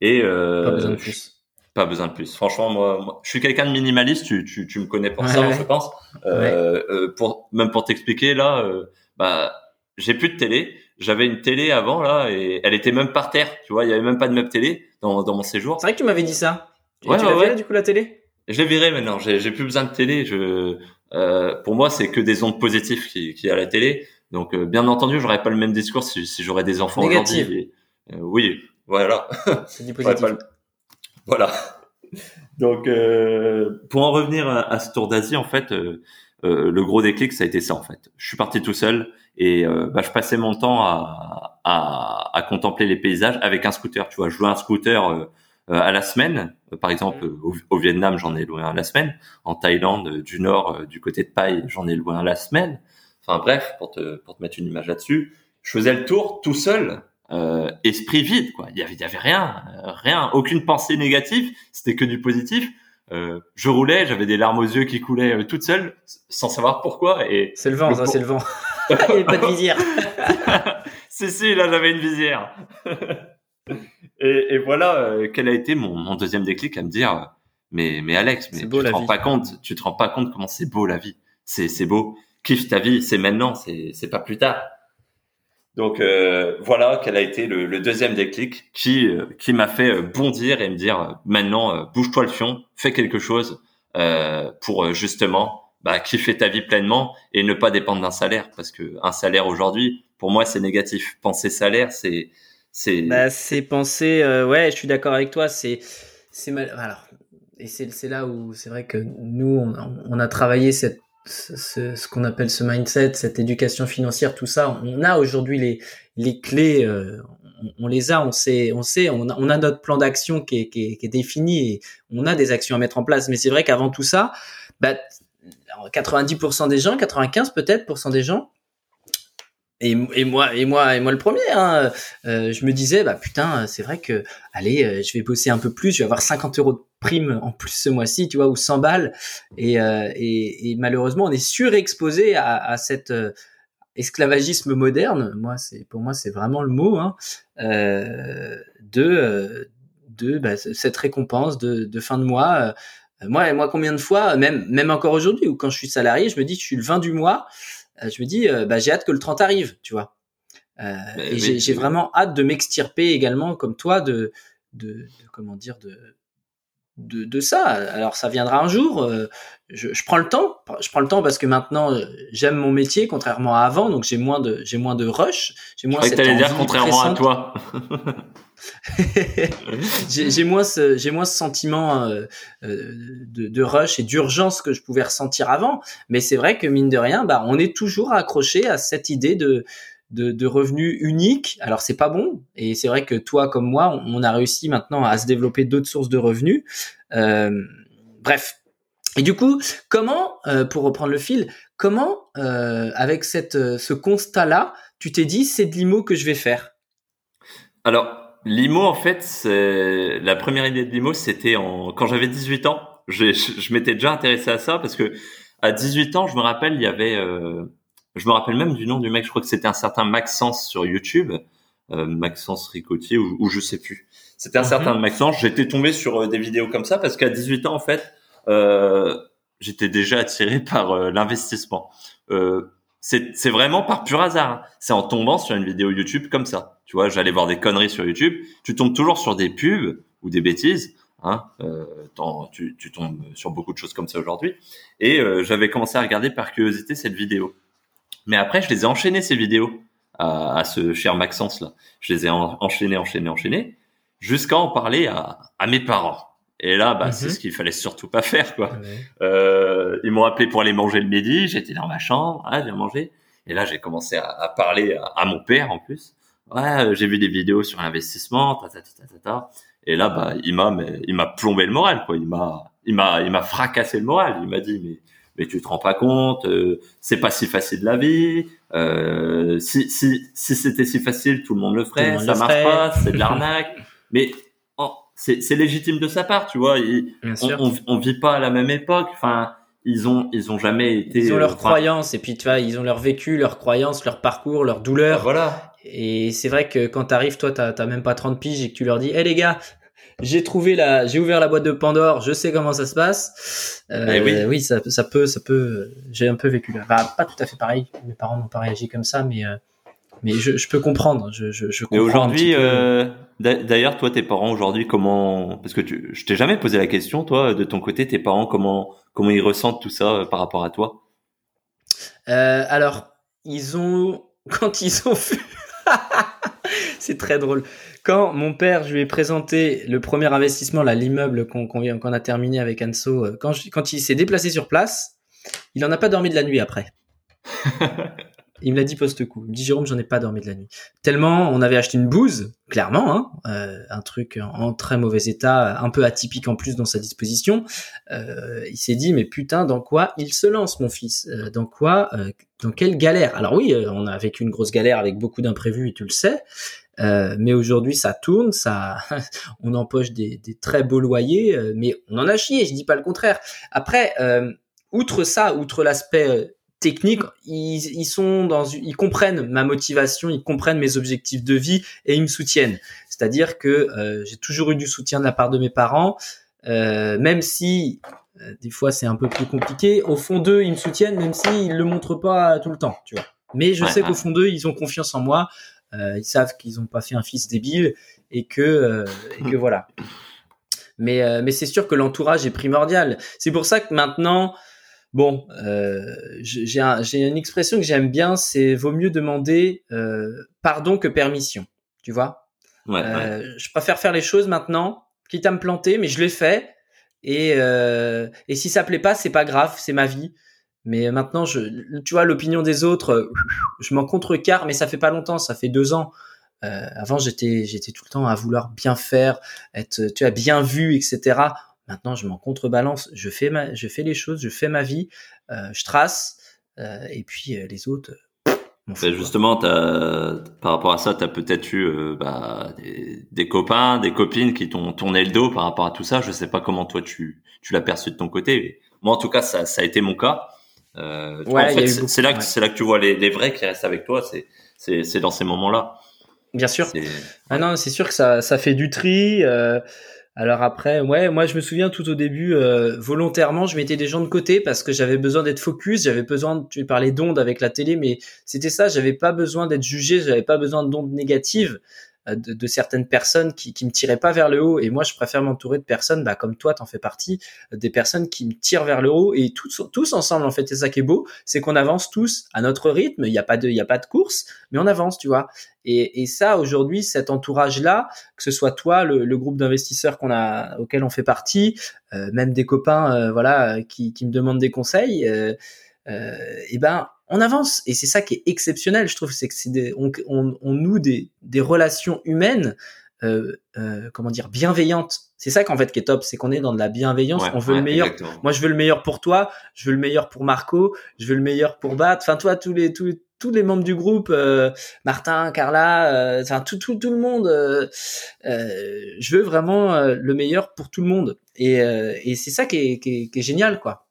A: Et pas besoin de plus.
B: Pas besoin de plus. Franchement, moi, je suis quelqu'un de minimaliste. Tu, tu, tu me connais pour ça, je pense. Euh, pour même pour t'expliquer là, bah j'ai plus de télé j'avais une télé avant là et elle était même par terre. Tu vois, il y avait même pas de meuble télé dans, dans mon séjour.
A: C'est vrai que tu m'avais dit ça. ouais, tu ouais, du coup la télé?
B: Je l'ai viré maintenant. J'ai plus besoin de télé. Je, euh, pour moi, c'est que des ondes positives qui, qui a la télé. Donc, euh, bien entendu, j'aurais pas le même discours si, si j'aurais des enfants aujourd'hui. Euh, oui, voilà. (laughs)
A: C'est du positif.
B: Voilà. Donc, euh, pour en revenir à, à ce tour d'Asie, en fait, le gros déclic, ça a été ça, en fait. Je suis parti tout seul. Et euh, bah, je passais mon temps à, à, à, contempler les paysages avec un scooter. Tu vois, je louais un scooter euh, euh, à la semaine. Par exemple, au, Vietnam, j'en ai loué un à la semaine. En Thaïlande, du Nord, du côté de Pai, j'en ai loué un à la semaine. Enfin bref, pour te, pour te mettre une image là-dessus, je faisais le tour tout seul, euh, esprit vide. Quoi. Il y avait, il y avait rien, rien, aucune pensée négative. C'était que du positif. Euh, je roulais, j'avais des larmes aux yeux qui coulaient euh, toute seule, sans savoir pourquoi. Et
A: c'est le vent, ça, c'est le vent. (laughs) (laughs) Il n'y avait pas de visière. (laughs)
B: si, si, là, j'avais une visière. (laughs) et, et, voilà, euh, quel a été mon, mon, deuxième déclic à me dire, mais, mais Alex, mais tu te rends pas compte, tu te rends pas compte comment c'est beau la vie. C'est, c'est beau. Kiffe ta vie, c'est maintenant, c'est, c'est pas plus tard. Donc euh, voilà quel a été le, le deuxième déclic qui euh, qui m'a fait bondir et me dire maintenant bouge-toi le fion, fais quelque chose pour justement bah, kiffer ta vie pleinement et ne pas dépendre d'un salaire parce que un salaire aujourd'hui pour moi c'est négatif penser salaire c'est c'est
A: bah, c'est penser euh, ouais je suis d'accord avec toi c'est c'est mal alors et c'est là où c'est vrai que nous on, on a travaillé cette ce, ce qu'on appelle ce mindset cette éducation financière tout ça on a aujourd'hui les les clés euh, on, les a, on sait, on sait, on a, on a notre plan d'action qui est, qui, est, qui est défini et on a des actions à mettre en place. Mais c'est vrai qu'avant tout ça, bah, 90% des gens, 95 peut-être des gens, et, et, moi et moi et moi le premier hein, euh, je me disais bah putain c'est vrai que allez euh, je vais bosser un peu plus je vais avoir 50 euros de prime en plus ce mois-ci tu vois ou 100 balles. Et, euh, et, et, malheureusement on est surexposé à, à cet esclavagisme moderne. Moi c'est pour moi c'est vraiment le mot hein, de de bah, cette récompense de, de fin de mois. Euh, moi, moi, combien de fois, même, même encore aujourd'hui, ou quand je suis salarié, je me dis, je suis le 20 du mois, euh, je me dis, euh, bah, j'ai hâte que le 30 arrive, tu vois. et j'ai vraiment hâte de m'extirper également, comme toi, de, de, de, comment dire, de, de, de, ça. Alors ça viendra un jour. Je, je, prends le temps. Je prends le temps parce que maintenant j'aime mon métier, contrairement à avant. Donc j'ai moins de j'ai moins de rush. J'ai moins.
B: Je cette dire contrairement à toi. (laughs) (laughs)
A: j'ai moins ce sentiment euh, euh, de, rush et d'urgence que je pouvais ressentir avant. Mais c'est vrai que mine de rien bah on est toujours accroché à cette idée de de, de revenus uniques alors c'est pas bon. Et c'est vrai que toi comme moi on, a réussi maintenant à se développer d'autres sources de revenus. Euh, bref. Et du coup comment pour reprendre le fil comment avec ce constat là tu t'es dit c'est de l'IMO que je vais faire?
B: Alors L'IMO, en fait, c'est la première idée de l'IMO, c'était en quand j'avais 18 ans. Je, je, m'étais déjà intéressé à ça parce que à 18 ans, je me rappelle, il y avait, euh, je me rappelle même du nom du mec. Je crois que c'était un certain Maxence sur YouTube, euh, Maxence Ricotier ou, ou, je sais plus. C'était un mhm. certain Maxence. J'étais tombé sur euh, des vidéos comme ça parce qu'à 18 ans, en fait, euh, j'étais déjà attiré (laughs) par l'investissement. Euh, c'est vraiment par pur hasard. Hein. C'est en tombant sur une vidéo YouTube comme ça. Tu vois, j'allais voir des conneries sur YouTube. Tu tombes toujours sur des pubs ou des bêtises. Hein, euh, tu, tu, tombes sur beaucoup de choses comme ça aujourd'hui. Et euh, j'avais commencé à regarder par curiosité cette vidéo. Mais après, je les ai enchaînées ces vidéos à, à ce cher Maxence là. Je les ai enchaînées, enchaînées, enchaînées, jusqu'à en parler à, à mes parents. Et là, bah, c'est mhm. ce qu'il fallait surtout pas faire, quoi. Euh, ils m'ont appelé pour aller manger le midi. J'étais dans ma chambre, ah, j'ai mangé. Et là, j'ai commencé à, à parler à, à, mon père en plus ouais, euh, j'ai vu des vidéos sur l'investissement, ta, ta, ta, ta, ta. Et là, bah, il m'a, il m'a plombé le moral, quoi. Il m'a, il m'a, il m'a fracassé le moral. Il m'a dit, mais, mais tu te rends pas compte, euh, c'est pas si facile la vie. Euh, si, si, si c'était si facile, tout le monde le ferait. ça marche pas, c'est de (laughs) l'arnaque. mais c'est légitime de sa part, tu vois. on, on, vit pas à la même époque. Enfin, ils ont ils ont jamais été.
A: Ils ont leurs croyances et puis tu vois, ils ont leur vécu, leurs croyances, leur parcours, leur douleur.
B: Voilà.
A: Et c'est vrai que quand t'arrives, toi, t'as même pas 30 piges et que tu leur dis, hé les gars, j'ai trouvé la, j'ai ouvert la boîte de Pandore, je sais comment ça se passe. Euh, eh oui, oui ça, ça, peut, ça peut. J'ai un peu vécu là. Bah, pas tout à fait pareil. Mes parents n'ont pas réagi comme ça, mais euh, mais je, je, peux comprendre. Je, je, je comprends.
B: Et aujourd'hui, euh, d'ailleurs, toi, tes parents aujourd'hui, comment Parce que tu, je t'ai jamais posé la question, toi, de ton côté, tes parents, comment comment ils ressentent tout ça euh, par rapport à toi?
A: Euh, Alors, ils ont (laughs) quand ils ont vu. (laughs) c'est très drôle. Quand mon père, je lui ai présenté le premier investissement, là, l'immeuble qu'on a terminé avec Anso, euh, quand, quand il s'est déplacé sur place, il en a pas dormi de la nuit après. (laughs) il me l'a dit post-coup. Il me dit Jérôme, j'en ai pas dormi de la nuit. Tellement on avait acheté une bouse, clairement, hein, euh, un truc en très mauvais état, un peu atypique en plus dans sa disposition. Euh, il s'est dit mais putain, dans quoi il se lance, mon fils? Euh, Dans quoi Dans quelle galère? Alors oui, on a vécu une grosse galère avec beaucoup d'imprévus et tu le sais. mais aujourd'hui, ça tourne, ça, (laughs) on empoche des, des très beaux loyers, mais on en a chié. Je dis pas le contraire. Après, outre ça, outre l'aspect technique, ils, sont dans, ils comprennent ma motivation, ils comprennent mes objectifs de vie et ils me soutiennent. C'est-à-dire que euh, j'ai toujours eu du soutien de la part de mes parents, euh, même si euh, des fois c'est un peu plus compliqué. Au fond d'eux, ils me soutiennent, même s'ils le montrent pas tout le temps, tu vois. Mais je sais qu'au fond d'eux, ils ont confiance en moi. ils savent qu'ils n'ont pas fait un fils débile et que, et que voilà. Mais, mais c'est sûr que l'entourage est primordial. C'est pour ça que maintenant, Bon, euh, j'ai une expression que j'aime bien, c'est vaut mieux demander euh, pardon que permission. Tu vois?
B: Ouais, euh,
A: Je préfère faire les choses maintenant, quitte à me planter, mais je l'ai fait. Et, euh, et si ça plaît pas, c'est pas grave, c'est ma vie. Mais maintenant, je, tu vois, l'opinion des autres, je m'en contrecarre, mais ça fait pas longtemps, ça fait deux ans. Euh, avant, j'étais, j'étais tout le temps à vouloir bien faire, être, tu as bien vu, etc. Maintenant, je m'en contrebalance, je fais ma, je fais les choses, je fais ma vie, euh, je trace, euh, et puis euh, les autres.
B: justement, par rapport à ça, tu as peut-être eu bah, des, copains, des copines qui t'ont tourné le dos par rapport à tout ça. Je sais pas comment toi tu, tu l'as perçu de ton côté. Moi, en tout cas, ça, ça a été mon cas.
A: ouais,
B: c'est là, que, c'est là que tu vois les, les, vrais qui restent avec toi. C'est, c'est, dans ces moments-là.
A: Bien sûr. Ah non, c'est sûr que ça, ça fait du tri. Euh, alors après, ouais, moi je me souviens tout au début, euh, volontairement, je mettais des gens de côté parce que j'avais besoin d'être focus, j'avais besoin, tu parlais d'ondes avec la télé, mais c'était ça, j'avais pas besoin d'être jugé, j'avais pas besoin d'ondes négatives. Euh, de, certaines personnes qui, qui me tiraient pas vers le haut. Et moi, je préfère m'entourer de personnes, bah, comme toi, t'en fais partie, euh, des personnes qui me tirent vers le haut et tous, tous ensemble, en fait. C'est ça qui est beau, c'est qu'on avance tous à notre rythme. Il n'y a pas de, il y a pas de course, mais on avance, tu vois. Et, et ça, aujourd'hui, cet entourage-là, que ce soit toi, le, le groupe d'investisseurs qu'on a, auquel on fait partie, euh, même des copains, voilà, qui, qui me demandent des conseils, euh, et ben, on avance. Et c'est ça qui est exceptionnel, je trouve, c'est que c'est on, on, on, noue des, des relations humaines, euh, euh, comment dire, bienveillantes. C'est ça qu'en fait qui est top, c'est qu'on est dans de la bienveillance. on veut le meilleur. Moi, je veux le meilleur pour toi, je veux le meilleur pour Marco, je veux le meilleur pour Bat. Enfin, toi, tous les tous, tous les membres du groupe, euh, Martin, Carla, euh, enfin tout, tout, tout le monde. Euh, je veux vraiment le meilleur pour tout le monde. Et, et c'est ça qui est, qui est, qui est génial, quoi.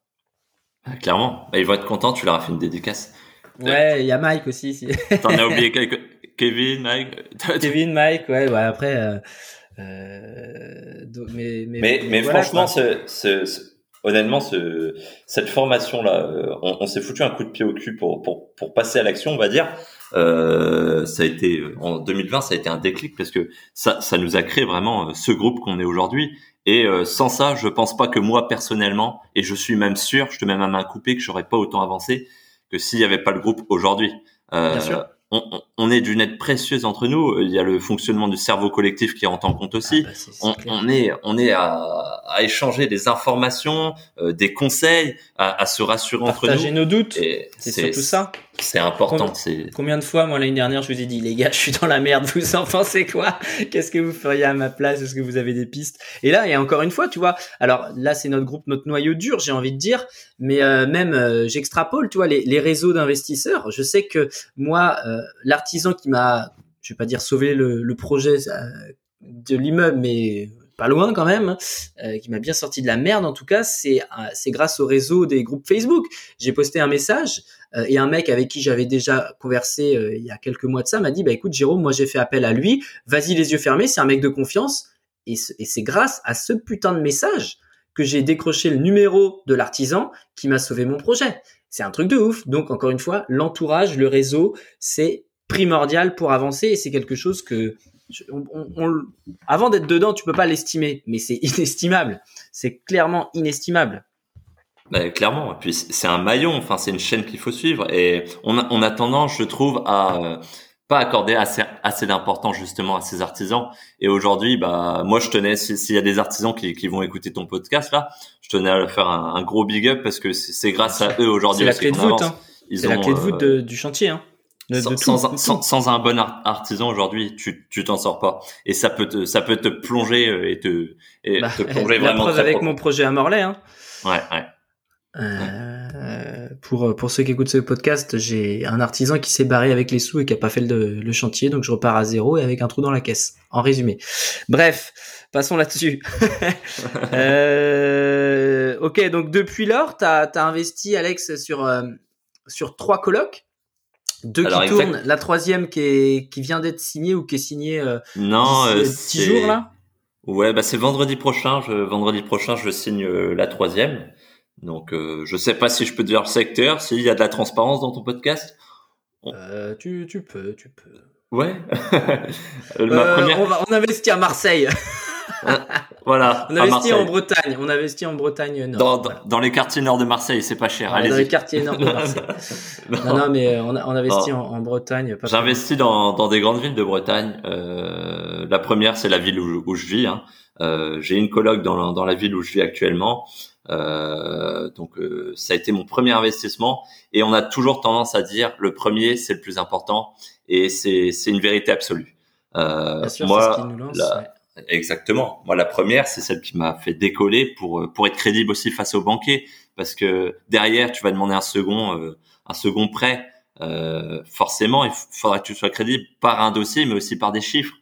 B: Ah, clairement, bah, ils vont être contents, tu leur as fait une dédicace.
A: Ouais, il y a Mike aussi. Si.
B: T'en as oublié (laughs) quelques... Kevin, Mike
A: Kevin, Mike, ouais, ouais après... Euh,
B: euh, mais, mais, mais, mais franchement, ce, ce, honnêtement, ce, cette formation-là, euh, on, on s'est foutu un coup de pied au cul pour, pour, pour passer à l'action, on va dire. Euh, ça a été en 2020, ça a été un déclic parce que ça, ça nous a créé vraiment ce groupe qu'on est aujourd'hui. Et euh, sans ça, je pense pas que moi personnellement, et je suis même sûr, je te mets ma main coupée, que j'aurais pas autant avancé que s'il y avait pas le groupe aujourd'hui.
A: Euh, Bien sûr
B: on, on, est d'une aide précieuse entre nous. Il y a le fonctionnement du cerveau collectif qui rentre en compte aussi. Ah bah, on, est, on est à, à échanger des informations, euh, des conseils, à, à, se rassurer entre nous.
A: Partager nos doutes. C'est surtout ça.
B: C'est important.
A: Combien, de fois, moi l'année dernière, je vous ai dit, les gars, je suis dans la merde. (laughs) Vous en pensez quoi? Qu'est-ce que vous feriez à ma place? Est-ce que vous avez des pistes? Et là, et encore une fois, tu vois. Alors là, c'est notre groupe, notre noyau dur, j'ai envie de dire. Mais euh, même, euh, j'extrapole, tu vois, les, les réseaux d'investisseurs. Je sais que moi. Euh, l'artisan qui m'a, je vais pas dire sauvé le, projet de l'immeuble, mais pas loin quand même, euh, qui m'a bien sorti de la merde en tout cas, c'est c'est grâce au réseau des groupes Facebook. J'ai posté un message et un mec avec qui j'avais déjà conversé il y a quelques mois de ça m'a dit bah écoute Jérôme, moi j'ai fait appel à lui, vas-y les yeux fermés, c'est un mec de confiance et c'est grâce à ce putain de message que j'ai décroché le numéro de l'artisan qui m'a sauvé mon projet. C'est un truc de ouf. Donc encore une fois, l'entourage, le réseau, c'est primordial pour avancer et c'est quelque chose que avant d'être dedans, tu peux pas l'estimer, mais c'est (laughs) inestimable. C'est clairement inestimable.
B: Bah, clairement. Et puis c'est un maillon. Enfin, c'est une chaîne qu'il faut suivre. Et on a, on a tendance, je trouve, à euh, pas accorder assez, assez d'importance justement à ces artisans. Et aujourd'hui, bah moi je tenais, s'il y a des artisans qui, qui vont écouter ton podcast là, je tenais à leur faire un, gros big up parce que c'est grâce à eux aujourd'hui.
A: C'est la clé de voûte. Hein. C'est la clé de voûte euh, du chantier. Hein.
B: sans, sans, un bon artisan aujourd'hui, tu tu t'en sors pas. Et ça peut te ça peut te plonger euh, et te et
A: bah, te plonger (laughs) la vraiment. Preuve avec mon projet à Morlaix. Hein.
B: Ouais ouais.
A: Euh, pour pour ceux qui écoutent ce podcast, j'ai un artisan qui s'est barré avec les sous et qui a pas fait le, le, chantier, donc je repars à zéro et avec un trou dans la caisse. En résumé. Bref, passons là-dessus. (laughs) euh, ok, donc depuis lors, t'as as investi Alex sur euh, sur trois colocs. Deux qui tournent, la troisième qui est qui vient d'être signée ou qui est signée euh,
B: non
A: euh, dix jours là?
B: Ouais, bah c'est vendredi prochain. Je, vendredi prochain, je signe la troisième. Donc, euh, je sais pas si je peux dire le secteur, s'il y a de la transparence dans ton podcast.
A: Euh, tu, tu peux, tu peux.
B: Ouais. (laughs)
A: Euh, première... on, va, on investit à Marseille.
B: Voilà. (laughs)
A: On investit en Bretagne. On investit en Bretagne
B: nord. Dans, dans, les quartiers nord de Marseille, c'est pas cher.
A: dans les quartiers nord de Marseille. (laughs) non. non, mais on, on investit en, en, Bretagne.
B: J'investis dans, dans des grandes villes de Bretagne. Euh, la première, c'est la ville où, où je vis. Hein. Euh, J'ai une colloque dans, dans la ville où je vis actuellement. Euh, donc euh, ça a été mon premier investissement et on a toujours tendance à dire le premier c'est le plus important et c'est c'est une vérité absolue.
A: Euh, sûr, moi, ce qui nous lance,
B: exactement. Moi la première c'est celle qui m'a fait décoller pour pour être crédible aussi face aux banquiers parce que derrière tu vas demander un second euh, un second prêt. Euh, forcément, il faudra que tu sois crédible par un dossier, mais aussi par des chiffres.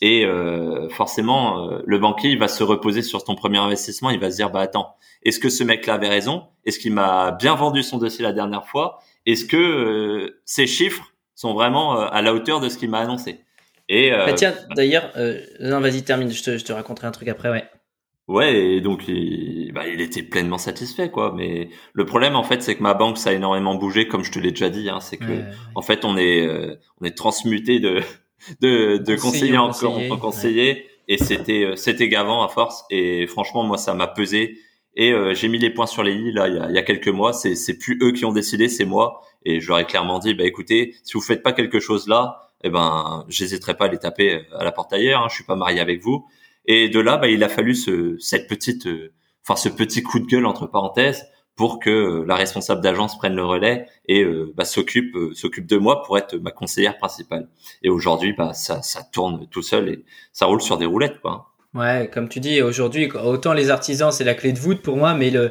B: Et euh, forcément, euh, le banquier il va se reposer sur ton premier investissement. Il va se dire bah attends, est-ce que ce mec-là avait raison? Est-ce qu'il m'a bien vendu son dossier la dernière fois? Est-ce que euh, ces chiffres sont vraiment à la hauteur de ce qu'il m'a annoncé?
A: Et bah, tiens, d'ailleurs, non vas-y termine. Je te, je te raconterai un truc après, ouais.
B: Ouais, et donc il, bah, il était pleinement satisfait, quoi. Mais le problème, en fait, c'est que ma banque, ça a énormément bougé, comme je te l'ai déjà dit. Hein, c'est que, en fait, on est, on est transmuté de de, de conseiller, en conseiller, et c'était euh, c'était gavant à force. Et franchement moi ça m'a pesé. Et euh, j'ai mis les points sur les i là il y a, il y a quelques mois. C'est c'est plus eux qui ont décidé c'est moi. Et je leur ai clairement dit bah écoutez si vous faites pas quelque chose là eh ben j'hésiterai pas à les taper à la porte ailleurs hein, je suis pas marié avec vous. Et de là bah il a fallu ce cette petite euh, enfin ce petit coup de gueule entre parenthèses pour que euh, la responsable d'agence prenne le relais et euh, bah, s'occupe euh, s'occupe de moi pour être ma conseillère principale. Et aujourd'hui, bah ça, ça tourne tout seul et ça roule sur des roulettes, quoi.
A: Ouais, comme tu dis, aujourd'hui, autant les artisans, c'est la clé de voûte pour moi, mais le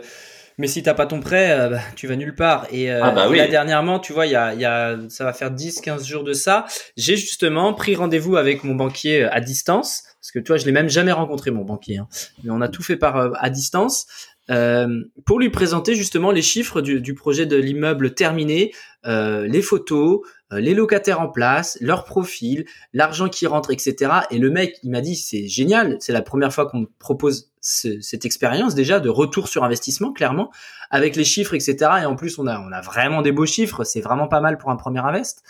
A: mais si t'as pas ton prêt, bah, tu vas nulle part. Et, ah bah oui. là, dernièrement, tu vois, il y a, y a, ça va faire 10, 15 jours de ça. J'ai justement pris rendez-vous avec mon banquier à distance. Parce que tu vois, je l'ai même jamais rencontré, mon banquier. Hein. Mais on a tout fait par à distance. Euh, pour lui présenter justement les chiffres du, du projet de l'immeuble terminé, euh, les photos, euh, les locataires en place, leur profil, l'argent qui rentre, etc. Et le mec, il m'a dit, c'est génial, c'est la première fois qu'on propose ce, cette expérience déjà de retour sur investissement, clairement, avec les chiffres, etc. Et en plus, on a, on a vraiment des beaux chiffres, c'est vraiment pas mal pour un premier invest.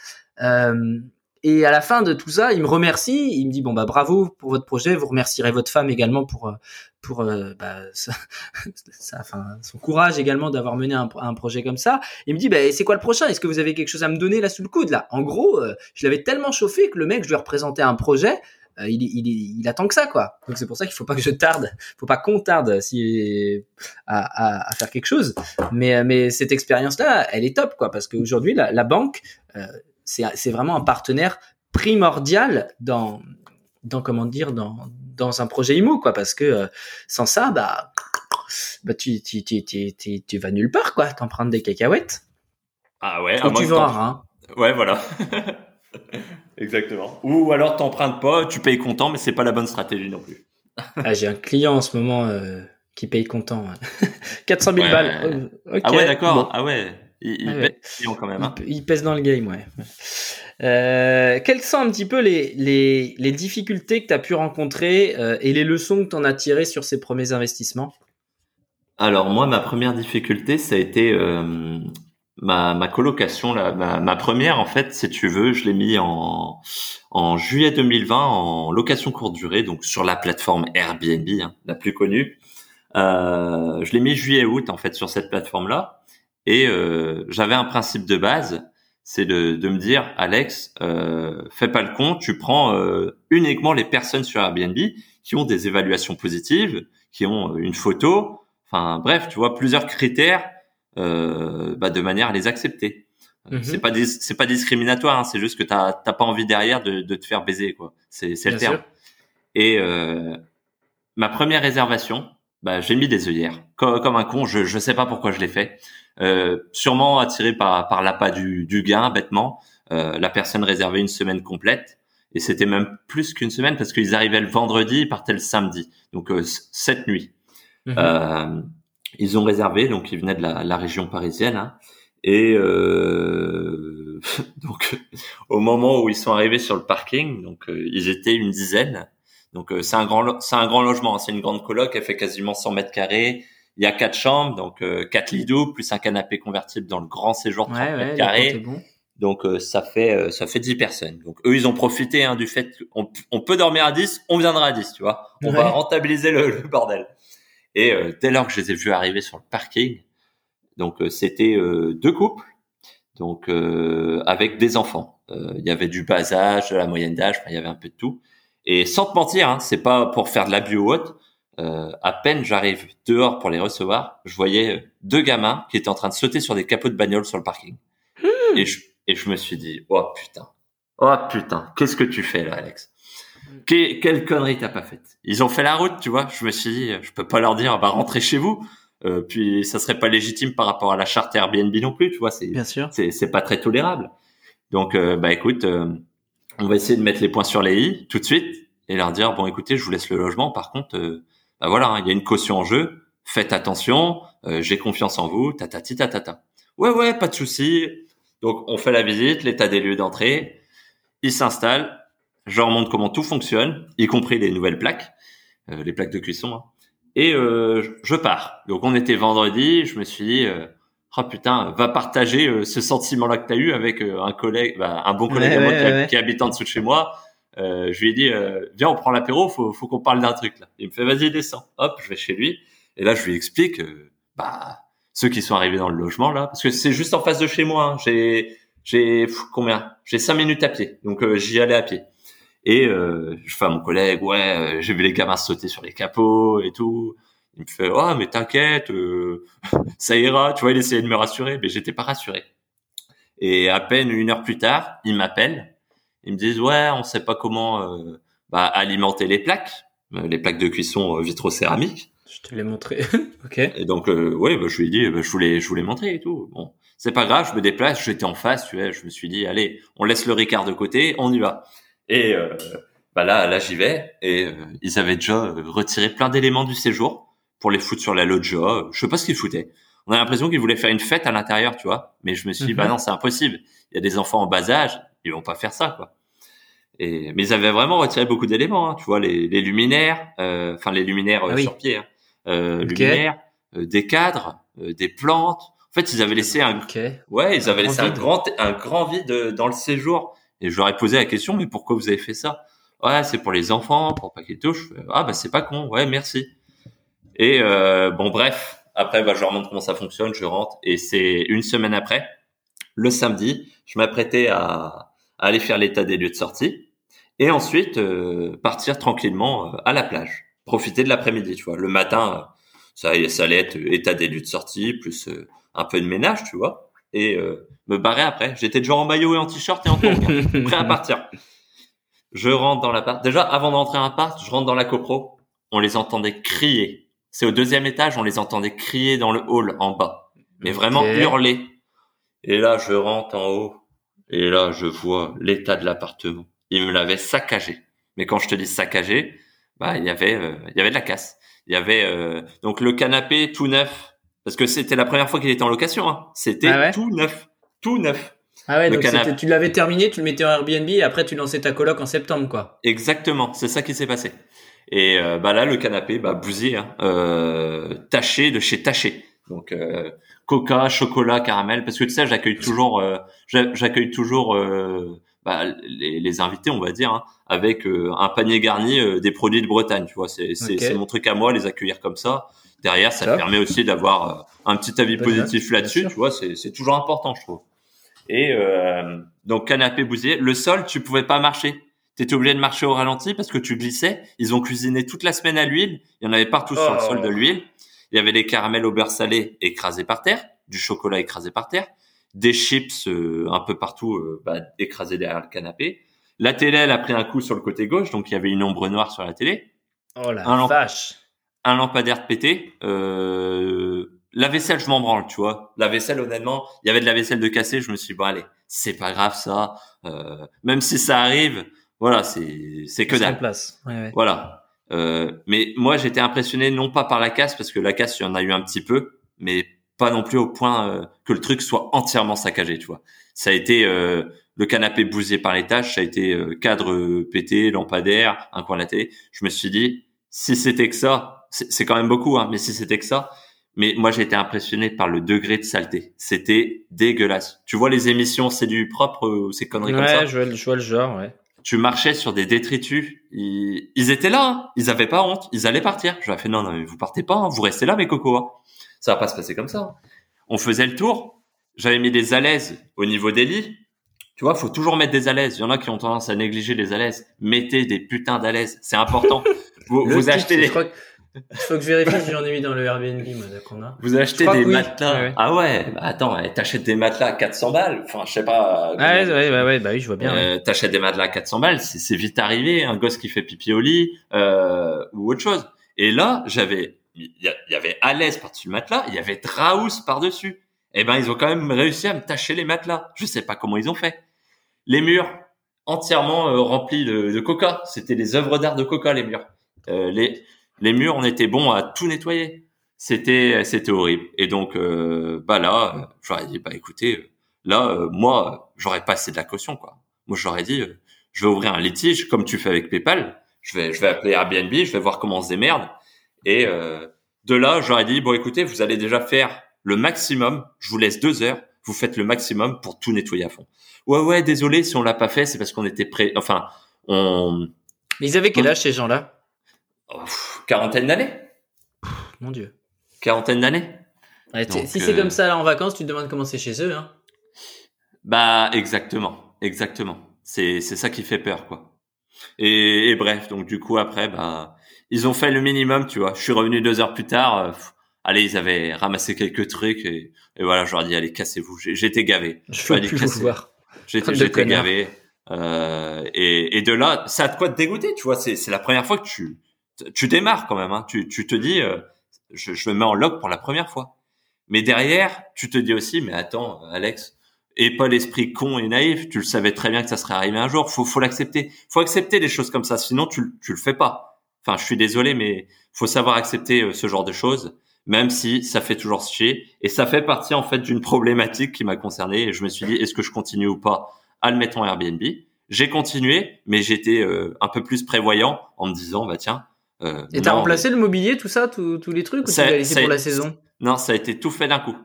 A: Euh, et à la fin de tout ça, il me remercie. Il me dit bon bah bravo pour votre projet. Vous remercierez votre femme également pour pour euh, bah, (laughs) ça, enfin, son courage également d'avoir mené un, projet comme ça. Il me dit bah c'est quoi le prochain? Est-ce que vous avez quelque chose à me donner là sous le coude? Là En gros, euh, je l'avais tellement chauffé que le mec, je lui ai représenté un projet. Euh, il, il, il, attend que ça quoi. Donc c'est pour ça qu'il faut pas que je tarde, faut pas qu'on tarde si à, à, à, faire quelque chose. Mais mais cette expérience là, elle est top quoi parce qu'aujourd'hui la, la banque c'est vraiment un partenaire primordial dans dans comment dire dans dans un projet IMO quoi parce que euh, sans ça bah bah tu tu tu tu tu, vas nulle part quoi t'empruntes des cacahuètes
B: ah ouais
A: ou tu vas hein.
B: ouais voilà (laughs) exactement ou alors t'empruntes pas tu payes content mais c'est pas la bonne stratégie non plus (laughs)
A: ah, j'ai un client en ce moment euh, qui paye content. (laughs) 400 000 balles.
B: Ah ouais, d'accord. Ah ouais. Il, ah pèse quand même. Hein.
A: Il, pèse dans le game, ouais. Euh, quelles sont un petit peu les, les, les difficultés que tu as pu rencontrer euh, et les leçons que tu en as tirées sur ces premiers investissements?
B: Alors moi, ma première difficulté, ça a été euh, ma, ma colocation. Là, ma, ma, première, en fait, si tu veux, je l'ai mis en, en juillet 2020 en location courte durée, donc sur la plateforme Airbnb, hein, la plus connue. Euh, je l'ai mis juillet-août, en fait, sur cette plateforme-là. Et euh, j'avais un principe de base, c'est de, de, me dire, Alex, euh, fais pas le con, tu prends euh, uniquement les personnes sur Airbnb qui ont des évaluations positives, qui ont une photo, enfin bref, tu vois, plusieurs critères euh, bah, de manière à les accepter. Euh, mhm. C'est pas c'est pas discriminatoire, hein, c'est juste que t'as t'as pas envie derrière de, de te faire baiser quoi. C'est c'est le terme. Et euh, ma première réservation, bah, j'ai mis des œillères comme, comme un con. Je je sais pas pourquoi je l'ai fait. Euh, sûrement attiré par, par l'appât du, du gain, bêtement. Euh, la personne réservait une semaine complète. Et c'était même plus qu'une semaine parce qu'ils arrivaient le vendredi, ils partaient le samedi. Donc, euh, sept nuits. Mhm. Euh, ils ont réservé, donc ils venaient de la, la région parisienne. Hein, et euh, (laughs) donc, au moment où ils sont arrivés sur le parking, donc ils étaient une dizaine. Donc, c'est un grand, c'est un grand logement. Hein. C'est une grande coloc. Elle fait quasiment 100 mètres carrés. Il y a quatre chambres, donc euh, quatre lits doubles plus un canapé convertible dans le grand séjour de 30 mètres carrés. Donc euh, ça fait euh, ça fait 10 personnes. Donc eux ils ont profité hein, du fait qu'on on peut dormir à 10, on viendra à 10, tu vois. On va rentabiliser le, le bordel. Et dès lors que je les ai vus arriver sur le parking, donc c'était deux couples, donc avec des enfants. Il y avait du bas âge, de la moyenne d'âge, il y avait un peu de tout. Et sans te mentir, hein, c'est pas pour faire de la bio haute, euh, à peine j'arrive dehors pour les recevoir, je voyais deux gamins qui étaient en train de sauter sur des capots de bagnole sur le parking. Hmm. Et, je, et je me suis dit, oh putain, oh putain, qu'est-ce que tu fais là, Alex? Quelle connerie t'as pas faite? Ils ont fait la route, tu vois. Je me suis dit, je peux pas leur dire, bah rentrez chez vous. Euh, puis ça serait pas légitime par rapport à la charte Airbnb non plus, tu vois. C'est bien sûr. C'est c'est pas très tolérable. Donc euh, bah écoute, euh, on va essayer de mettre les points sur les i tout de suite et leur dire bon écoutez, je vous laisse le logement. Par contre bah voilà, hein, il y a une caution en jeu. Faites attention, euh, j'ai confiance en vous, tatati tatata. Ouais ouais, pas de souci. Donc on fait la visite, l'état des lieux d'entrée. Ils s'installent. Je leur montre comment tout fonctionne, y compris les nouvelles plaques, euh, les plaques de cuisson. Hein. Et euh, je pars. Donc on était vendredi, je me suis dit, oh putain, va partager ce sentiment-là que tu as eu avec un collègue, bah, un bon collègue moi qui, qui, habite en dessous de chez moi. Euh, je lui ai dit euh, viens on prend l'apéro faut faut qu'on parle d'un truc là. Il me fait vas-y descends. Hop je vais chez lui. Et là je lui explique euh, bah ceux qui sont arrivés dans le logement là parce que c'est juste en face de chez moi hein. j'ai j'ai combien? J'ai cinq minutes à pied. Donc euh, j'y allais à pied. Et je fais à mon collègue ouais j'ai vu les gamins sauter sur les capots et tout il me fait oh mais t'inquiète (laughs) ça ira tu vois il essayait de me rassurer mais j'étais pas rassuré et à peine une heure plus tard il m'appelle ils me disent ouais, on sait pas comment euh, bah, alimenter les plaques, euh, les plaques de cuisson euh, vitrocéramiques.
A: Je te l'ai montré. (laughs) ok.
B: Et donc euh, ouais, bah, je lui ai dit, bah, je voulais, je voulais montrer et tout. Bon, c'est pas grave, je me déplace, j'étais en face, tu vois, je me suis dit allez, on laisse le Ricard de côté, on y va. Et bah là, là j'y vais. Et ils avaient déjà retiré plein d'éléments du séjour pour les foutre sur la loggia. Je sais pas ce qu'ils foutaient. On a l'impression qu'ils voulaient faire une fête à l'intérieur, tu vois. Mais je me suis dit, bah mhm. non, c'est impossible. Il y a des enfants en bas âge, ils vont pas faire ça, quoi. Et, mais ils avaient vraiment retiré beaucoup d'éléments, hein, tu vois, les, les luminaires, euh, enfin les luminaires euh, ah sur pied, hein, euh, luminaires, euh, des cadres, des plantes. En fait, ils avaient laissé un, ouais, ils avaient laissé un grand, un grand vide dans le séjour. Et je leur ai posé la question, mais pourquoi vous avez fait ça? Ouais, c'est pour les enfants, pour pas qu'ils touchent. Ah bah c'est pas con, ouais, merci. Et bon, bref, après, bah, je leur montre comment ça fonctionne, je rentre, et c'est une semaine après, le samedi, je m'apprêtais à, à aller faire l'état des lieux de sortie et ensuite euh, partir tranquillement euh, à la plage, profiter de l'après-midi, tu vois. Le matin, ça, ça allait être état des lieux de sortie plus euh, un peu de ménage, tu vois, et me barrer après. J'étais déjà en maillot et en t-shirt et en tongs, hein, (laughs) prêt à partir. Je rentre dans l'appart. Déjà, avant d'entrer à part, je rentre dans la copro. On les entendait crier. C'est au deuxième étage, on les entendait crier dans le hall en bas, mais vraiment hurler. Et là, je rentre en haut, et là, je vois l'état de l'appartement il me l'avait saccagé. Mais quand je te dis saccagé, bah il y avait il y avait de la casse. Il y avait donc le canapé tout neuf parce que c'était la première fois qu'il était en location. Hein. C'était ah tout neuf, tout neuf.
A: Ah ouais, donc tu l'avais terminé, tu le mettais en Airbnb et après tu lançais ta coloc en septembre, quoi.
B: Exactement, c'est ça qui s'est passé. Et euh, bah là, le canapé, bah bousillé, hein, euh, taché de chez Taché. Donc euh, coca, chocolat, caramel, parce que tu sais, j'accueille toujours, euh, j'accueille toujours euh, bah, les, les, invités, on va dire, hein, avec un panier garni des produits de Bretagne. Tu vois, c'est c'est mon truc à moi, les accueillir comme ça. Derrière, ça permet aussi d'avoir un petit avis positif là-dessus. Tu vois, c'est toujours important, je trouve. Et donc canapé bousillé, le sol, tu pouvais pas marcher tu étais obligé de marcher au ralenti parce que tu glissais. Ils ont cuisiné toute la semaine à l'huile. Il y en avait partout sur le sol de oh. l'huile. Il y avait des caramels au beurre salé écrasés par terre, du chocolat écrasé par terre, des chips euh, un peu partout euh, bah, écrasés derrière le canapé. La télé, elle a pris un coup sur le côté gauche, donc il y avait une ombre noire sur la télé.
A: Oh la un vache
B: Un lampadaire pété. Euh, la vaisselle, je m'en branle, tu vois. La vaisselle, honnêtement, il y avait de la vaisselle de cassé. Je me suis dit, bon allez, c'est pas grave ça. Euh, même si ça arrive, voilà, c'est c'est que dalle.
A: place.
B: Voilà. Euh, mais moi, j'étais impressionné non pas par la casse parce que la casse, il y en a eu un petit peu, mais pas non plus au point euh, que le truc soit entièrement saccagé, tu vois. Ça a été euh, le canapé bousillé par les tâches, ça a été euh, cadre pété, lampadaire, un coin de la télé. Je me suis dit, si c'était que ça, c'est quand même beaucoup, hein, mais si c'était que ça, mais moi j'ai été impressionné par le degré de saleté. C'était dégueulasse. Tu vois les émissions, c'est du propre ou c'est conneries comme ça?
A: Ouais, je vois le genre, ouais
B: tu marchais sur des détritus. Ils, étaient là, hein. ils avaient pas honte, ils allaient partir. Je leur ai fait non, non, vous partez pas, hein. vous restez là, mes cocos. Hein. Ça va pas se passer comme ça. On faisait le tour. J'avais mis des alaises au niveau des lits. Tu vois, faut toujours mettre des alaises. Il y en a qui ont tendance à négliger les alaises. Mettez des putains d'alaises, c'est important. (laughs) vous, vous achetez des.
A: Il faut que je vérifie si j'en ai mis dans le Airbnb, moi, qu'on a.
B: Vous achetez des matelas. Ah ouais, bah attends, t'achètes des matelas à 400 balles. Enfin, je sais pas.
A: Ah ouais, ouais, ouais, ouais, bah oui, je vois bien. Euh,
B: T'achètes des matelas à 400 balles, c'est vite arrivé, un gosse qui fait pipi au lit, euh, ou autre chose. Et là, j'avais, il y, avait à l'aise par-dessus le matelas, il y avait Draus par-dessus. Eh ben, ils ont quand même réussi à me tâcher les matelas. Je sais pas comment ils ont fait. Les murs, entièrement euh, remplis de, de coca. C'était les œuvres d'art de coca, les murs. Euh, les, les murs, on était bon à tout nettoyer. C'était c'était horrible. Et donc euh, bah là, j'aurais dit bah écoutez, là euh, moi j'aurais passé de la caution quoi. Moi j'aurais dit euh, je vais ouvrir un litige comme tu fais avec PayPal. Je vais je vais appeler Airbnb, je vais voir comment on se démerde. Et de là j'aurais dit bon écoutez vous allez déjà faire le maximum. Je vous laisse deux heures. Vous faites le maximum pour tout nettoyer à fond. Ouais ouais désolé si on l'a pas fait c'est parce qu'on était prêt. Enfin on.
A: Mais ils avaient quel âge ces gens-là?
B: Oh, quarantaine d'années.
A: Mon Dieu.
B: Quarantaine d'années.
A: si c'est comme euh, ça là en vacances, tu te demandes comment c'est chez eux, hein
B: Bah exactement, exactement. C'est c'est ça qui fait peur, quoi. Et, bref, donc du coup après, bah ils ont fait le minimum, tu vois. Je suis revenu deux heures plus tard. Euh, allez, ils avaient ramassé quelques trucs et, voilà, je leur ai dit allez cassez-vous. J'étais gavé.
A: Je veux plus vous voir.
B: J'étais gavé. Euh, et, et de là, ça a de quoi te dégoûter, tu vois. C'est la première fois que tu tu démarres quand même. Hein. Tu, tu te dis, euh, je, je, me mets en log pour la première fois. Mais derrière, tu te dis aussi, mais attends, Alex, et pas l'esprit con et naïf. Tu le savais très bien que ça serait arrivé un jour. Faut, faut l'accepter. Faut accepter les choses comme ça. Sinon, tu, tu le fais pas. Enfin, je suis désolé, mais faut savoir accepter euh, ce genre de choses, même si ça fait toujours chier. Et ça fait partie en fait d'une problématique qui m'a concerné. Et je me suis dit, est-ce que je continue ou pas en Airbnb? J'ai continué, mais j'étais euh, un peu plus prévoyant en me disant, bah tiens,
A: et t'as remplacé le mobilier, tout ça, tous les trucs, ou tu l'as laissé pour la saison?
B: Non, ça a été tout fait d'un coup.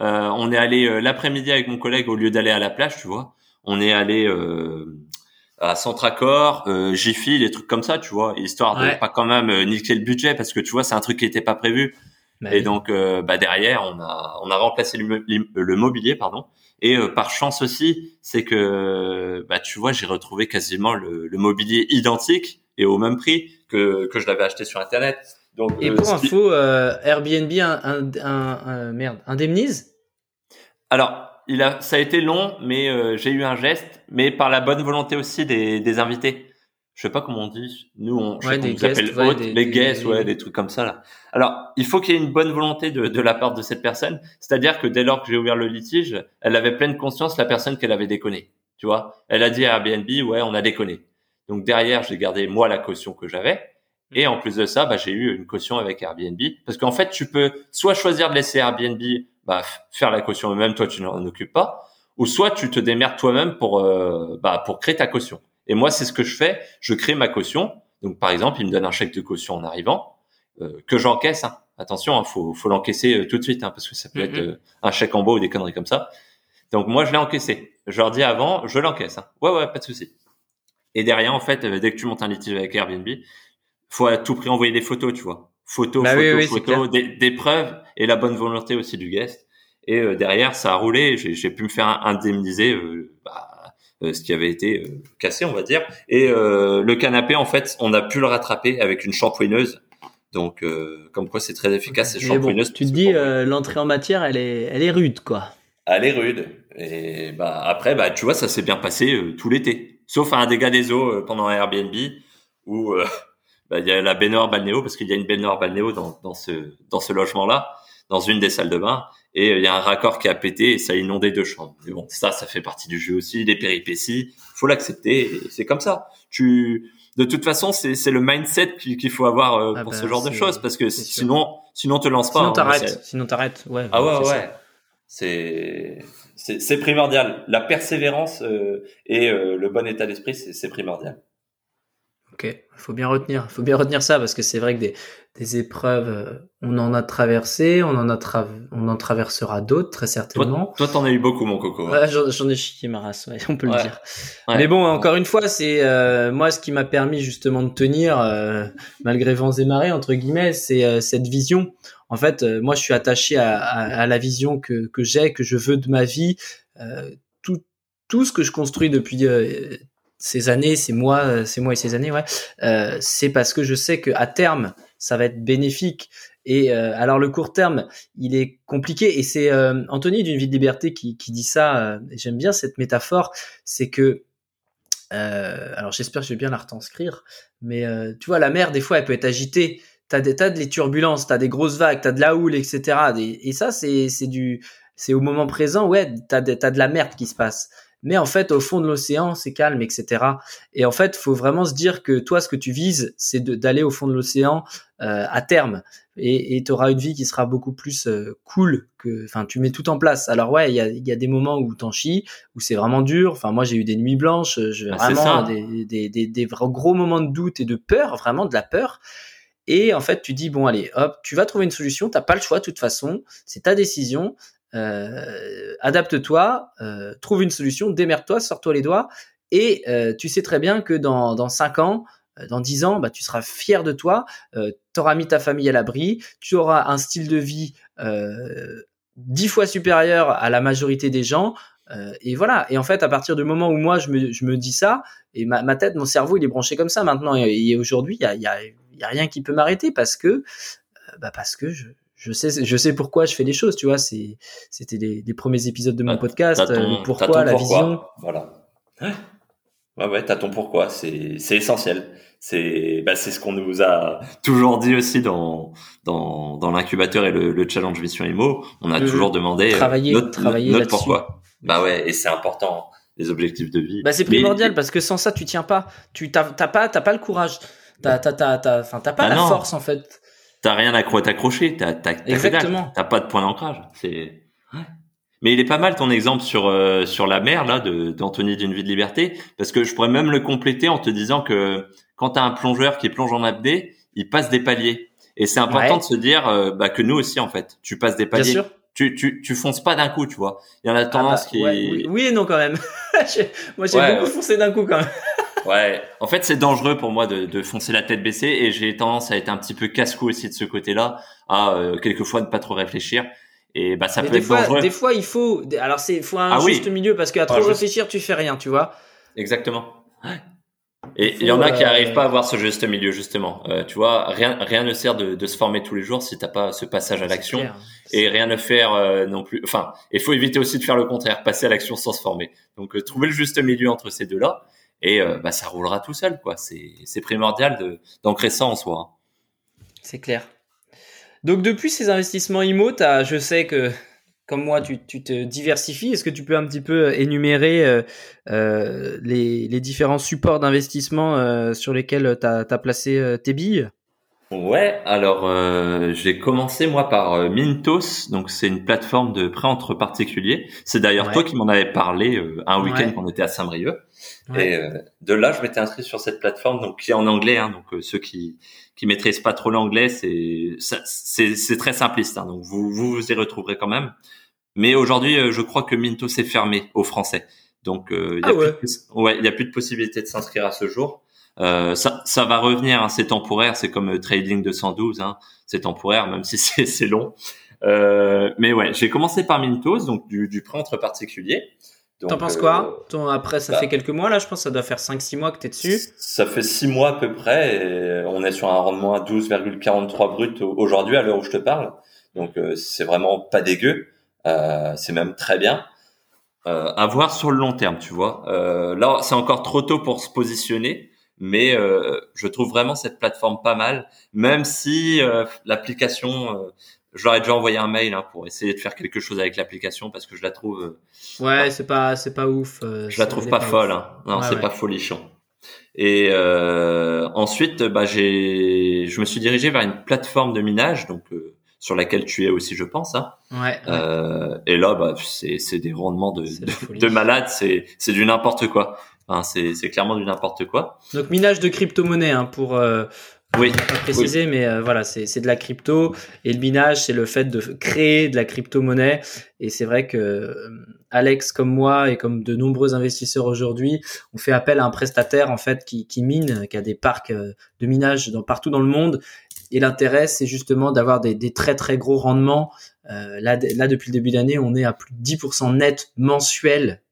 B: Euh, on est allé euh, l'après-midi avec mon collègue au lieu d'aller à la plage, tu vois. On est allé euh, à Centracor, euh, Jiffy, des trucs comme ça, tu vois, histoire de pas quand même euh, niquer le budget parce que tu vois, c'est un truc qui était pas prévu. Bah et donc, bah derrière, on a on a remplacé le, le mobilier, pardon. Et par chance aussi, c'est que bah tu vois, j'ai retrouvé quasiment le, le mobilier identique et au même prix que, que je l'avais acheté sur Internet.
A: Donc, et euh, pour info, euh, Airbnb un, un, merde, indemnise?
B: Alors, il a, ça a été long, mais euh, j'ai eu un geste, mais par la bonne volonté aussi des, des invités. Je sais pas comment on dit. Nous, on, je
A: des guests,
B: les guests, ouais, des trucs comme ça là. Alors, il faut qu'il y ait une bonne volonté de, de la part de cette personne. C'est-à-dire que dès lors que j'ai ouvert le litige, elle avait pleine conscience la personne qu'elle avait déconné. Tu vois, elle a dit à Airbnb, ouais, on a déconné. Donc derrière, j'ai gardé moi la caution que j'avais Et en plus de ça, bah, j'ai eu une caution avec Airbnb. Parce qu'en fait, tu peux soit choisir de laisser Airbnb bah, faire la caution eux-mêmes, toi tu n'en occupes pas, ou soit tu te démerdes toi-même pour euh, bah, pour créer ta caution. Et moi, c'est ce que je fais. Je crée ma caution. Donc, par exemple, il me donne un chèque de caution en arrivant euh, que j'encaisse. Hein. Attention, hein, faut faut l'encaisser euh, tout de suite hein, parce que ça peut être
C: Mhm.
B: euh, un chèque en bas ou des conneries comme ça. Donc moi, je l'ai encaissé. Je leur dis avant, je l'encaisse. Hein. Ouais, ouais, pas de souci. Et derrière, en fait, euh, dès que tu montes un litige avec Airbnb, faut à tout prix envoyer des photos, tu vois. Photos,
C: Bah
B: photos,
C: oui,
B: photos, des, des preuves et la bonne volonté aussi du guest. Et euh, derrière, ça a roulé. J'ai pu me faire indemniser euh, bah, euh, ce qui avait été cassé, on va dire. Et le canapé, en fait, on a pu le rattraper avec une shampouineuse. Donc, comme quoi, c'est très efficace, ces
A: bon,
B: shampouineuses.
A: tu te dis, l'entrée en matière, elle est, elle est rude, quoi.
B: Elle est rude. Et bah après, bah tu vois, ça s'est bien passé euh, tout l'été. Sauf à un dégât des eaux euh, pendant un Airbnb où euh, (laughs) bah, il y a la baignoire balnéo parce qu'il y a une baignoire balnéo dans, dans ce dans ce logement-là, dans une des salles de bain. Et euh, il y a un raccord qui a pété et ça a inondé deux chambres. Mais bon, ça, ça fait partie du jeu aussi, des péripéties. Faut l'accepter. et C'est comme ça. Tu, de toute façon, c'est c'est le mindset qu'il faut avoir euh,
A: Ah
B: pour
A: bah,
B: ce genre de choses parce que sinon, sinon te lance pas.
A: Sinon,
B: hein.
A: t'arrêtes. Sinon, t'arrêtes. Ouais.
B: ah ouais,
A: c'est ça.
B: C'est c'est c'est primordial. La persévérance euh, et euh, le bon état d'esprit, c'est c'est primordial.
A: Ok, faut bien retenir, faut bien retenir ça parce que c'est vrai que des, des épreuves, euh, on en a traversé, on en a tra- on en traversera d'autres très certainement.
B: Toi, t'en as eu beaucoup, mon coco.
A: Ouais, j'en ai chié ma race, ouais, on peut le dire.
B: Ouais.
A: Mais bon, encore une fois, c'est euh, moi ce qui m'a permis justement de tenir euh, malgré vents et marées entre guillemets, c'est euh, cette vision. En fait, euh, moi, je suis attaché à, la vision que, j'ai, que je veux de ma vie. Euh, tout, ce que je construis depuis euh, ces années, ces mois, ces mois et ces années, ouais, c'est parce que je sais que à terme, ça va être bénéfique. Et alors le court terme, il est compliqué. Et c'est Anthony d'une vie de liberté qui, qui dit ça. J'aime bien cette métaphore. C'est que alors j'espère que je vais bien la retranscrire, mais tu vois, la mer, des fois, elle peut être agitée. T'as des tas de les turbulences, t'as des grosses vagues, t'as de la houle, etc. Et ça, c'est c'est du, c'est au moment présent, ouais, t'as de, t'as de la merde qui se passe. Mais en fait, au fond de l'océan, c'est calme, etc. Et en fait, faut vraiment se dire que toi, ce que tu vises, c'est d'aller au fond de l'océan euh, à terme. Et tu auras une vie qui sera beaucoup plus euh, cool que, enfin, tu mets tout en place. Alors ouais, il y a, il y a des moments où t'en chies, où c'est vraiment dur. Enfin, moi, j'ai eu des nuits blanches, euh, je,
B: Ah, c'est
A: vraiment des, des, des, gros moments de doute et de peur, vraiment de la peur. Et en fait, tu dis bon, allez, hop, tu vas trouver une solution. T'as pas le choix de toute façon. C'est ta décision. Euh, adapte-toi, euh, trouve une solution, démerde-toi, sors-toi les doigts. Et euh, tu sais très bien que dans dans cinq ans, dans dix ans, bah, tu seras fier de toi. Euh, t'auras mis ta famille à l'abri. Tu auras un style de vie dix fois supérieur à la majorité des gens. Euh, et voilà. Et en fait, à partir du moment où moi je me, je me dis ça, et ma, ma tête, mon cerveau, il est branché comme ça maintenant. Et, et aujourd'hui, il y a, y, a, y a rien qui peut m'arrêter parce que, euh, bah parce que je, je sais, je sais pourquoi je fais les choses. Tu vois, c'est, c'était les, les premiers épisodes de mon
B: Bah,
A: podcast.
B: Ton-
A: euh, le
B: t'as
A: pourquoi,
B: ton
A: la
B: pourquoi.
A: vision.
B: Voilà. Ouais. Ouais, ouais, t'as ton pourquoi. C'est, c'est essentiel. C'est, bah, c'est ce qu'on nous a toujours dit aussi dans, dans, dans l'incubateur et le, le challenge Mission Imo. On a toujours demandé euh,
A: travailler-
B: notre,
A: travailler
B: notre pourquoi. Bah ouais, et c'est important, les objectifs de vie.
A: Bah, c'est
B: Mais-
A: primordial parce que sans ça, tu tiens pas. Tu t'as, pas, t'as pas le courage. T'as, t'as, t'as, t'as, enfin, t'as pas
B: Bah
A: la
B: non.
A: force en fait.
B: T'as rien à quoi t'accrocher, t'as, t'as,
A: Exactement.
B: T'as pas de point d'ancrage. C'est, ouais. Mais il est pas mal ton exemple sur euh, sur la mer là de d'Anthony d'une vie de liberté parce que je pourrais même le compléter en te disant que quand t'as un plongeur qui plonge en apnée, il passe des paliers et c'est important
A: Ouais.
B: de se dire euh, bah, que nous aussi en fait, tu passes des
A: Bien
B: paliers.
A: sûr.
B: Tu tu tu fonces pas d'un coup, tu vois. Il y en a
A: Ah
B: tendance
A: bah,
B: qui
A: ouais, oui, oui et non quand même. (laughs) Moi, j'ai
B: Ouais,
A: beaucoup foncé d'un coup quand même. (laughs)
B: Ouais, en fait, c'est dangereux pour moi de, de foncer la tête baissée et j'ai tendance à être un petit peu casse-cou aussi de ce côté-là, à euh, quelquefois ne pas trop réfléchir et bah ça
A: Mais
B: peut
A: des
B: être
A: fois,
B: dangereux.
A: des fois, il faut. Alors, c'est faut un
B: Ah oui.
A: juste milieu parce qu'à trop réfléchir, tu fais rien, tu vois.
B: Exactement. Et
A: Il
B: y en a qui
A: euh,
B: arrivent pas à voir ce juste milieu justement. Euh, tu vois, rien rien ne sert de, de se former tous les jours si t'as pas ce passage à l'action et rien ne faire euh, non plus. Enfin, il faut éviter aussi de faire le contraire, passer à l'action sans se former. Donc euh, trouver le juste milieu entre ces deux là et euh, bah ça roulera tout seul quoi. C'est c'est primordial de d'ancrer ça en soi. hein.
A: C'est clair. Donc, depuis ces investissements IMO, t'as- je sais que, comme moi, tu, tu te diversifies. Est-ce que tu peux un petit peu énumérer euh, euh, les, les différents supports d'investissement euh, sur lesquels tu as, placé euh, tes billes?
B: Ouais, alors euh, j'ai commencé moi par euh, Mintos, donc c'est une plateforme de prêt entre particuliers. C'est d'ailleurs toi qui m'en avais parlé euh, un week-end quand on était à Saint-Brieuc. Et de là, je m'étais inscrit sur cette plateforme, donc qui est en anglais. Hein, donc ceux qui qui maîtrisent pas trop l'anglais, c'est c'est c'est très simpliste. Hein, donc vous, vous vous y retrouverez quand même. Mais aujourd'hui, je crois que Mintos est fermé aux Français. Donc il y a ah plus de, ouais, y a plus de possibilité de s'inscrire à ce jour. Euh, ça, ça va revenir, hein, c'est temporaire, c'est comme euh, Trading 212, hein, c'est temporaire, même si (laughs) c'est long. Euh, mais ouais, j'ai commencé par Mintos, donc du, du prêt entre particuliers.
A: T'en penses quoi? Ton, Après, ça bah fait quelques mois là, je pense que ça doit faire 5-6 mois que tu es dessus.
B: Ça fait 6 mois à peu près, et on est sur un rendement à 12,43 brut aujourd'hui à l'heure où je te parle. Donc c'est vraiment pas dégueu, c'est même très bien. à voir sur le long terme, tu vois. là, c'est encore trop tôt pour se positionner mais euh, je trouve vraiment cette plateforme pas mal, même si euh, l'application, euh, je leur ai déjà envoyé un mail hein, pour essayer de faire quelque chose avec l'application parce que je la trouve.
A: ouais, c'est pas c'est pas ouf.
B: je la trouve pas, folle, hein. non, c'est pas folichon. Et ensuite, bah j'ai, je me suis dirigé vers une plateforme de minage, donc sur laquelle tu es aussi, je pense. Hein.
A: Ouais.
B: et là, bah c'est c'est des rendements de de, de malade, c'est c'est du n'importe quoi c'est clairement du n'importe quoi.
A: Donc minage de crypto-monnaie hein, pour euh, oui, pas mais euh, voilà, c'est de la crypto et le minage, c'est le fait de créer de la crypto-monnaie. Et c'est vrai que euh, Alex, comme moi et comme de nombreux investisseurs aujourd'hui, on fait appel à un prestataire en fait qui, qui mine, qui a des parcs de minage dans, partout dans le monde. Et l'intérêt, c'est justement d'avoir des, des, très très gros rendements. là, là, depuis le début d'année, on est à plus de 10% net mensuel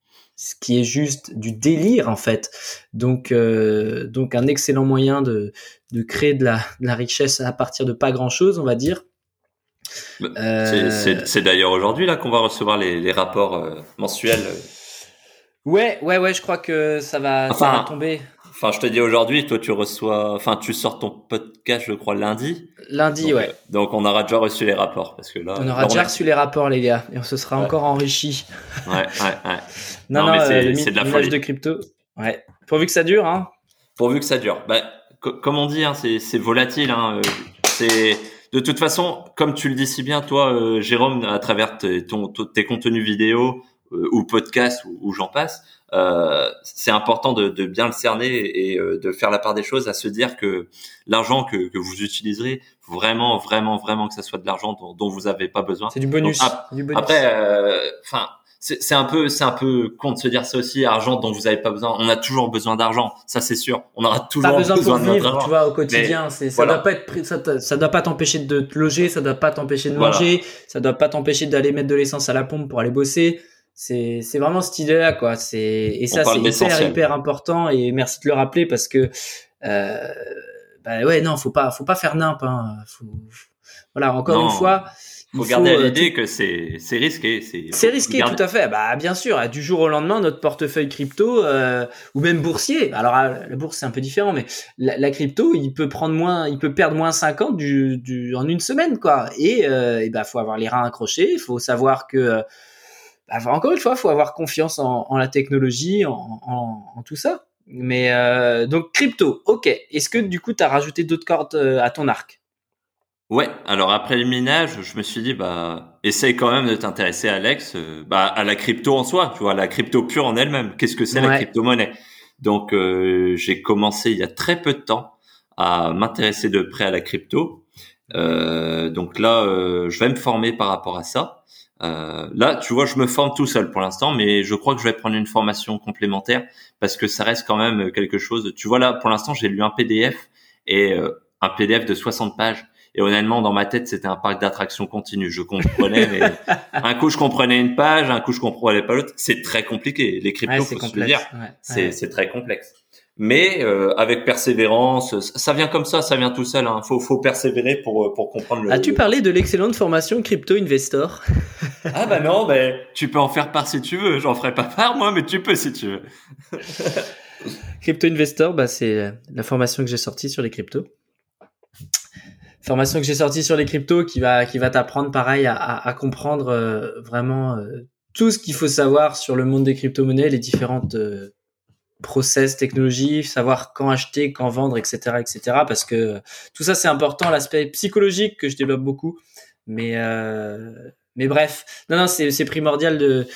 A: ce qui est juste du délire en fait. Donc, euh, donc un excellent moyen de, de créer de la, de la, richesse à partir de pas grand chose, on va dire.
B: Euh... C'est d'ailleurs aujourd'hui là qu'on va recevoir les, les rapports euh, mensuels.
A: Ouais, ouais, ouais, je crois que ça va, ça va tomber.
B: Enfin, je te dis aujourd'hui, toi, tu reçois, enfin, tu sors ton podcast, je crois, lundi.
A: Lundi, ouais.
B: donc, on aura déjà reçu les rapports, parce que là.
A: On aura déjà reçu les rapports, les gars, et on se sera encore enrichi.
B: Ouais, ouais, ouais. (laughs)
A: non, non, euh, c'est de la folie. de crypto. Ouais. Pourvu que ça dure, hein.
B: Pourvu que ça dure. Bah, comme on dit, hein, c'est volatile, hein. Euh, c'est, de toute façon, comme tu le dis si bien, toi, euh, Jérôme, à travers ton, tes contenus vidéo, ou podcasts, ou j'en passe, euh, c'est important de, de, bien le cerner et euh, de faire la part des choses, à se dire que l'argent que, que, vous utiliserez, vraiment, vraiment, vraiment que ça soit de l'argent dont, dont, vous n'avez pas besoin.
A: C'est du, bonus.
B: Après, euh, enfin. c'est un peu c'est un peu con de se dire ça aussi argent dont vous n'avez pas besoin on a toujours besoin d'argent ça c'est sûr on aura toujours
A: besoin, pour vivre tu vois au quotidien c'est ça doit pas être ça, ça doit pas t'empêcher de te loger ça doit pas t'empêcher de manger ça doit pas t'empêcher d'aller mettre de l'essence à la pompe pour aller bosser c'est c'est vraiment cette idée là quoi. C'est et ça c'est hyper hyper important et merci de le rappeler parce que euh, bah ouais non faut pas faut pas faire nimp hein. faut, voilà encore une fois
B: faut garder à euh, l'idée que c'est c'est risqué
A: c'est risqué tout à fait. Bah bien sûr du jour au lendemain notre portefeuille crypto euh, ou même boursier. Alors la bourse c'est un peu différent mais la, crypto il peut prendre moins il peut perdre moins 50 du, du en une semaine quoi. Et euh, et bah faut avoir les reins accrochés. Il faut savoir que bah, encore une fois, il faut avoir confiance en, la technologie, en, tout ça. Mais euh, donc crypto, ok. Est-ce que du coup, tu as rajouté d'autres cordes euh, à ton arc?
B: Ouais. Alors après le minage, je me suis dit bah essaye quand même de t'intéresser, Alex, euh, bah, à la crypto en soi. Tu vois, la crypto pure en elle-même. Qu'est-ce que c'est la crypto-monnaie? Donc j'ai commencé il y a très peu de temps à m'intéresser de près à la crypto. donc là, je vais me former par rapport à ça. Euh, là, tu vois, je me forme tout seul pour l'instant, mais je crois que je vais prendre une formation complémentaire parce que ça reste quand même quelque chose. Tu vois là, pour l'instant, j'ai lu un PDF et euh, un PDF de 60 pages. Et honnêtement, dans ma tête, c'était un parc d'attractions continu. Je comprenais, mais (laughs) un coup je comprenais une page, un coup je comprenais pas l'autre. C'est très compliqué. Les cryptos, faut se le dire, c'est très complexe mais euh, avec persévérance, ça vient comme ça, ça vient tout seul. Hein. Faut, faut persévérer pour euh, pour comprendre le.
A: As-tu parlé de l'excellente formation Crypto Investor? (laughs)
B: Ah bah non, mais tu peux en faire part si tu veux. J'en ferai pas part moi, mais tu peux si tu veux. (laughs)
A: Crypto Investor, bah c'est la formation que j'ai sortie sur les cryptos. Formation que j'ai sortie sur les cryptos qui va qui va t'apprendre pareil à, à, comprendre euh, vraiment tout ce qu'il faut savoir sur le monde des crypto-monnaies, les différentes process, technologie, savoir quand acheter, quand vendre, etc., etc. Parce que tout ça c'est important, l'aspect psychologique que je développe beaucoup. Mais euh, mais bref, non non c'est primordial de,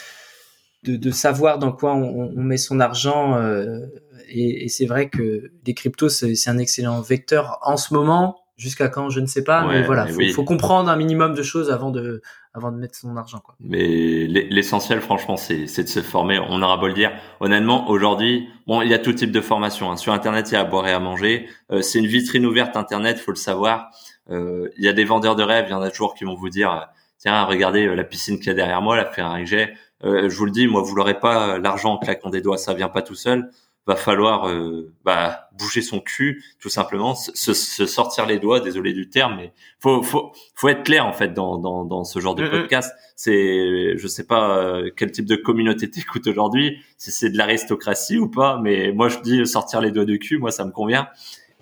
A: de, de savoir dans quoi on, on met son argent. Euh, et, et c'est vrai que les cryptos c'est un excellent vecteur en ce moment. Jusqu'à quand, je ne sais pas, mais voilà, faut, faut comprendre un minimum de choses avant de, avant de mettre son argent. Quoi.
B: Mais l'essentiel, franchement, c'est de se former. On aura beau le dire. Honnêtement, aujourd'hui, bon, il y a tout type de formation. Hein. Sur Internet, il y a à boire et à manger. Euh, c'est une vitrine ouverte Internet, faut le savoir. Euh, il y a des vendeurs de rêves. Il y en a toujours qui vont vous dire, tiens, regardez euh, la piscine qu'il y a derrière moi, la Ferrari que j'ai. Euh, je vous le dis, moi, vous l'aurez pas l'argent en claquant des doigts. Ça vient pas tout seul va falloir euh, bah, bouger son cul tout simplement se, se, sortir les doigts désolé du terme mais faut faut faut être clair en fait dans dans, dans ce genre de podcast. C'est je sais pas euh, quel type de communauté t'écoutes aujourd'hui si c'est de l'aristocratie ou pas mais moi je dis sortir les doigts du cul moi ça me convient.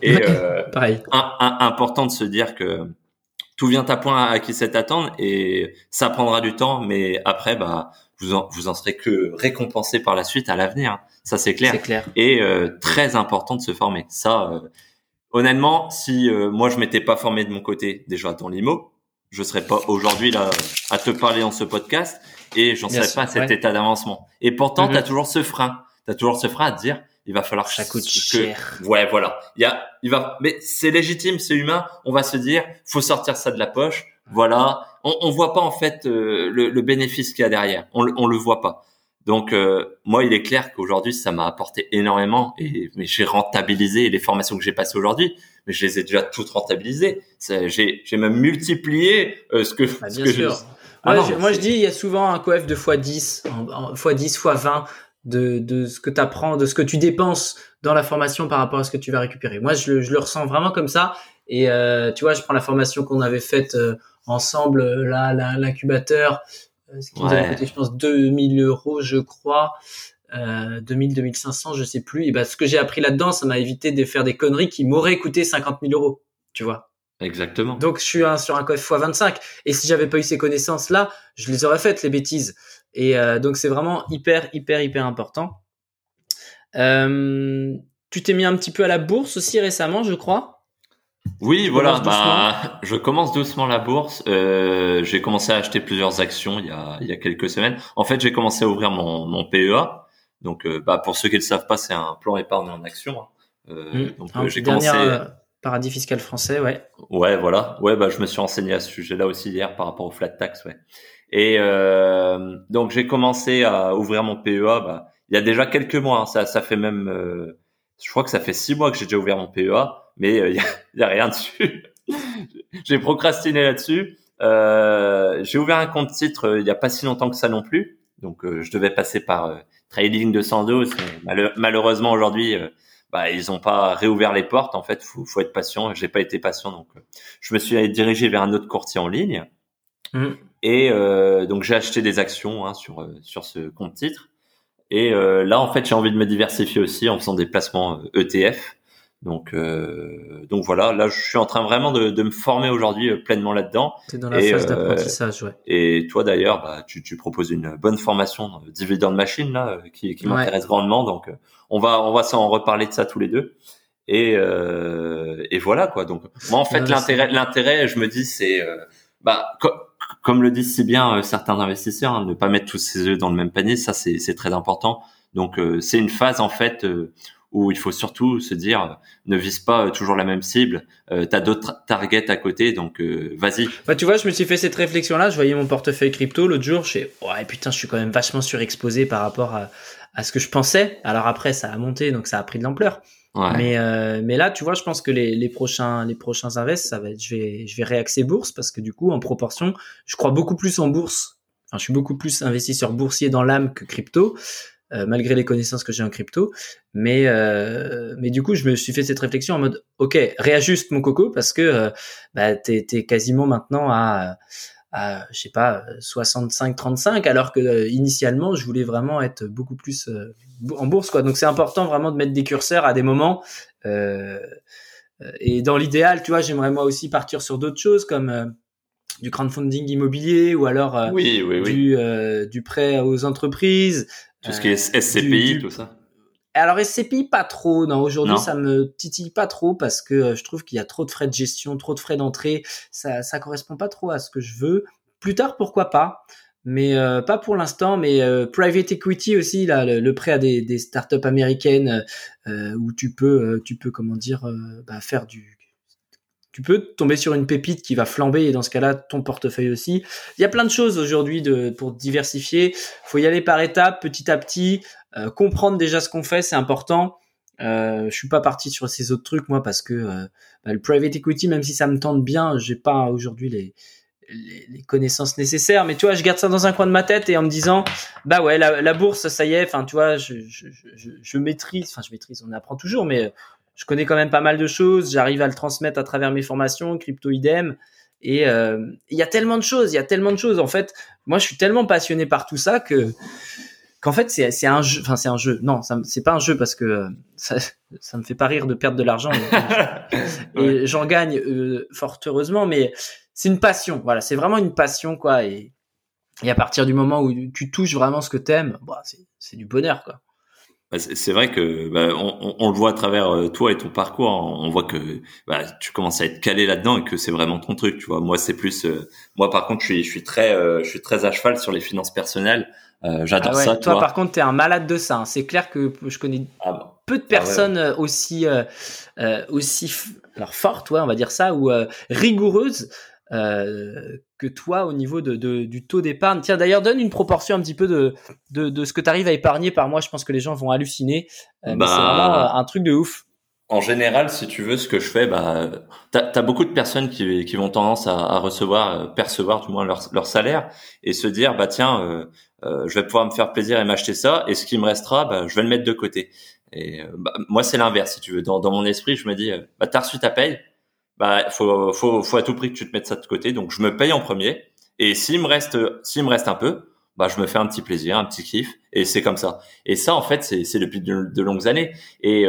B: Et euh, (laughs)
A: pareil.
B: important de se dire que tout vient à point à qui c'est attendre et ça prendra du temps mais après bah vous en, vous en serez que récompensé par la suite à l'avenir ça c'est clair.
A: clair.
B: Et euh, très important de se former. Ça, euh, honnêtement, si euh, moi je m'étais pas formé de mon côté déjà dans l'IMO, je serais pas aujourd'hui là à te parler dans ce podcast et j'en serais pas à cet état d'avancement. Et pourtant, tu as toujours ce frein. Tu as toujours ce frein à te dire il va falloir
A: ça coûte cher.
B: Ouais, voilà. Il y a il va mais c'est légitime, c'est humain. On va se dire faut sortir ça de la poche. Voilà, on, on voit pas en fait le, le bénéfice qu'il y a derrière. On, on le voit pas. Donc euh, moi, il est clair qu'aujourd'hui, ça m'a apporté énormément et mais j'ai rentabilisé les formations que j'ai passées aujourd'hui, mais je les ai déjà toutes rentabilisées. J'ai j'ai même multiplié euh, ce que
A: bah, ce que sûr. Ah moi, je, dis, il y a souvent un coef de x10, x10, x20 de, de ce que tu apprends, de ce que tu dépenses dans la formation par rapport à ce que tu vas récupérer. Moi, je, je le ressens vraiment comme ça. Et euh, tu vois, je prends la formation qu'on avait faite euh, ensemble, là, l'incubateur, euh, ce qui nous avait coûté, je pense, 2000 euros, je crois. Euh, 2000, 2500, je sais plus. Et ben, ce que j'ai appris là-dedans, ça m'a évité de faire des conneries qui m'auraient coûté 50 000 euros. Tu vois.
B: Exactement.
A: Donc, je suis un, sur un coef x25. Et si j'avais pas eu ces connaissances-là, je les aurais faites, les bêtises. Et euh, donc, c'est vraiment hyper, hyper, hyper important. Euh, tu t'es mis un petit peu à la bourse aussi récemment, je crois?
B: Oui, voilà. Bah, je commence doucement la bourse. Euh, j'ai commencé à acheter plusieurs actions il y a, il y a quelques semaines. En fait, j'ai commencé à ouvrir mon, mon PEA. Donc, euh, bah, pour ceux qui ne le savent pas, c'est un plan épargne en action. Hein.
A: Euh, mmh. donc, euh, j'ai commencé. Euh, paradis fiscal français, ouais.
B: Ouais, voilà. Ouais, bah, je me suis renseigné à ce sujet-là aussi hier par rapport au flat tax, ouais. Et donc, j'ai commencé à ouvrir mon PEA. Bah, il y a déjà quelques mois. Hein. ça, ça fait même. je crois que ça fait six mois que j'ai déjà ouvert mon PEA mais il euh, (laughs) y, a, rien dessus. (laughs) j'ai procrastiné là-dessus. Euh, j'ai ouvert un compte titre euh, il y a pas si longtemps que ça non plus. Donc je devais passer par Trading 212. Mais malheureusement aujourd'hui, bah, ils n'ont pas réouvert les portes. En fait, faut, faut être patient. J'ai pas été patient, donc je me suis dirigé vers un autre courtier en ligne. Mmh. Et donc j'ai acheté des actions hein, sur sur ce compte titre. Et là, en fait, j'ai envie de me diversifier aussi en faisant des placements ETF. Donc, euh, donc voilà, là je suis en train vraiment de, de me former aujourd'hui euh, pleinement là-dedans.
A: C'est dans la phase euh, d'apprentissage, ouais.
B: Et toi d'ailleurs, bah, tu, tu proposes une bonne formation de dividend machine là, qui, qui m'intéresse grandement. Donc, on va on va s'en reparler de ça tous les deux. Et, euh, et voilà quoi. Donc moi en fait l'intérêt l'intérêt, je me dis c'est bah comme le disent si bien certains investisseurs, hein, ne pas mettre tous ses œufs dans le même panier, ça c'est c'est très important. Donc c'est une phase en fait où il faut surtout se dire ne vise pas toujours la même cible, euh, tu as d'autres targets à côté donc euh, vas-y.
A: Bah tu vois, je me suis fait cette réflexion là, je voyais mon portefeuille crypto l'autre jour, je fais ouais putain, je suis quand même vachement surexposé par rapport à, à ce que je pensais. Alors après ça a monté donc ça a pris de l'ampleur. Ouais. Mais euh, mais là, tu vois, je pense que les, les prochains les prochains invests, ça va être je vais je vais réaxer bourse parce que du coup en proportion, je crois beaucoup plus en bourse. Enfin, je suis beaucoup plus investisseur boursier dans l'âme que crypto. Euh, malgré les connaissances que j'ai en crypto. Mais euh, mais du coup, je me suis fait cette réflexion en mode, ok, réajuste mon coco parce que euh, bah, t'es es quasiment maintenant à à je sais pas 65-35 alors que initialement je voulais vraiment être beaucoup plus en bourse quoi donc c'est important vraiment de mettre des curseurs à des moments et dans l'idéal tu vois j'aimerais moi aussi partir sur d'autres choses comme du crowdfunding immobilier ou alors
B: oui, oui,
A: oui. Du, du prêt aux entreprises
B: tout ce qui est SCPI, tout ça.
A: Alors SCPI pas trop. Non, aujourd'hui ça me titille pas trop parce que euh, je trouve qu'il y a trop de frais de gestion, trop de frais d'entrée. Ça ça correspond pas trop à ce que je veux. Plus tard pourquoi pas, mais euh, pas pour l'instant. Mais euh, private equity aussi là, le, prêt à des, des startups américaines où tu peux tu peux comment dire bah, faire du tu peux tomber sur une pépite qui va flamber et dans ce cas-là ton portefeuille aussi. Il y a plein de choses aujourd'hui pour diversifier. Faut y aller par étapes, petit à petit. Euh, comprendre déjà ce qu'on fait, c'est important. Euh, je suis pas parti sur ces autres trucs moi parce que euh, bah, le private equity, même si ça me tente bien, j'ai pas aujourd'hui les, connaissances nécessaires. Mais tu vois, je garde ça dans un coin de ma tête et en me disant, bah ouais, la, bourse, ça y est. Enfin, tu vois, je, je maîtrise. Enfin, je maîtrise. On apprend toujours, mais je connais quand même pas mal de choses. J'arrive à le transmettre à travers mes formations, crypto idem. Et euh, il y a tellement de choses. Il y a tellement de choses. En fait, moi, je suis tellement passionné par tout ça que qu'en fait c'est un jeu enfin c'est un jeu non c'est pas un jeu parce que euh, ça ça me fait pas rire de perdre de l'argent (laughs) et j'en gagne euh, fort heureusement mais c'est une passion voilà c'est vraiment une passion quoi et, et à partir du moment où tu touches vraiment ce que t'aimes bah c'est du bonheur quoi
B: c'est vrai que bah, on, on, le voit à travers euh, toi et ton parcours. Hein. On voit que bah, tu commences à être calé là-dedans et que c'est vraiment ton truc. Tu vois, moi c'est plus. moi par contre, je suis, je suis très, je suis très à cheval sur les finances personnelles. Euh, j'adore ah ça.
A: Toi, par contre, t'es un malade de ça. Hein. C'est clair que je connais ah peu de ah personnes euh, aussi euh, aussi alors fortes, ouais, on va dire ça, ou rigoureuses que toi au niveau de, du taux d'épargne. Tiens, d'ailleurs, donne une proportion un petit peu de, de, de ce que tu arrives à épargner par mois. Je pense que les gens vont halluciner. mais c'est bah, vraiment un truc de ouf
B: en général, si tu veux, ce que je fais, bah, t'as as beaucoup de personnes qui, qui vont tendance à, à recevoir, euh, percevoir du moins leur, leur, salaire et se dire, bah tiens, euh, euh, je vais pouvoir me faire plaisir et m'acheter ça, et ce qui me restera, bah, je vais le mettre de côté. Et bah, moi, c'est l'inverse, si tu veux. Dans, dans, mon esprit, je me dis, bah t'as reçu ta paye, bah faut, faut, faut à tout prix que tu te mettes ça de côté. Donc je me paye en premier, et s'il me reste, s'il me reste un peu, bah je me fais un petit plaisir, un petit kiff, et c'est comme ça. Et ça, en fait, c'est depuis de, longues années. Et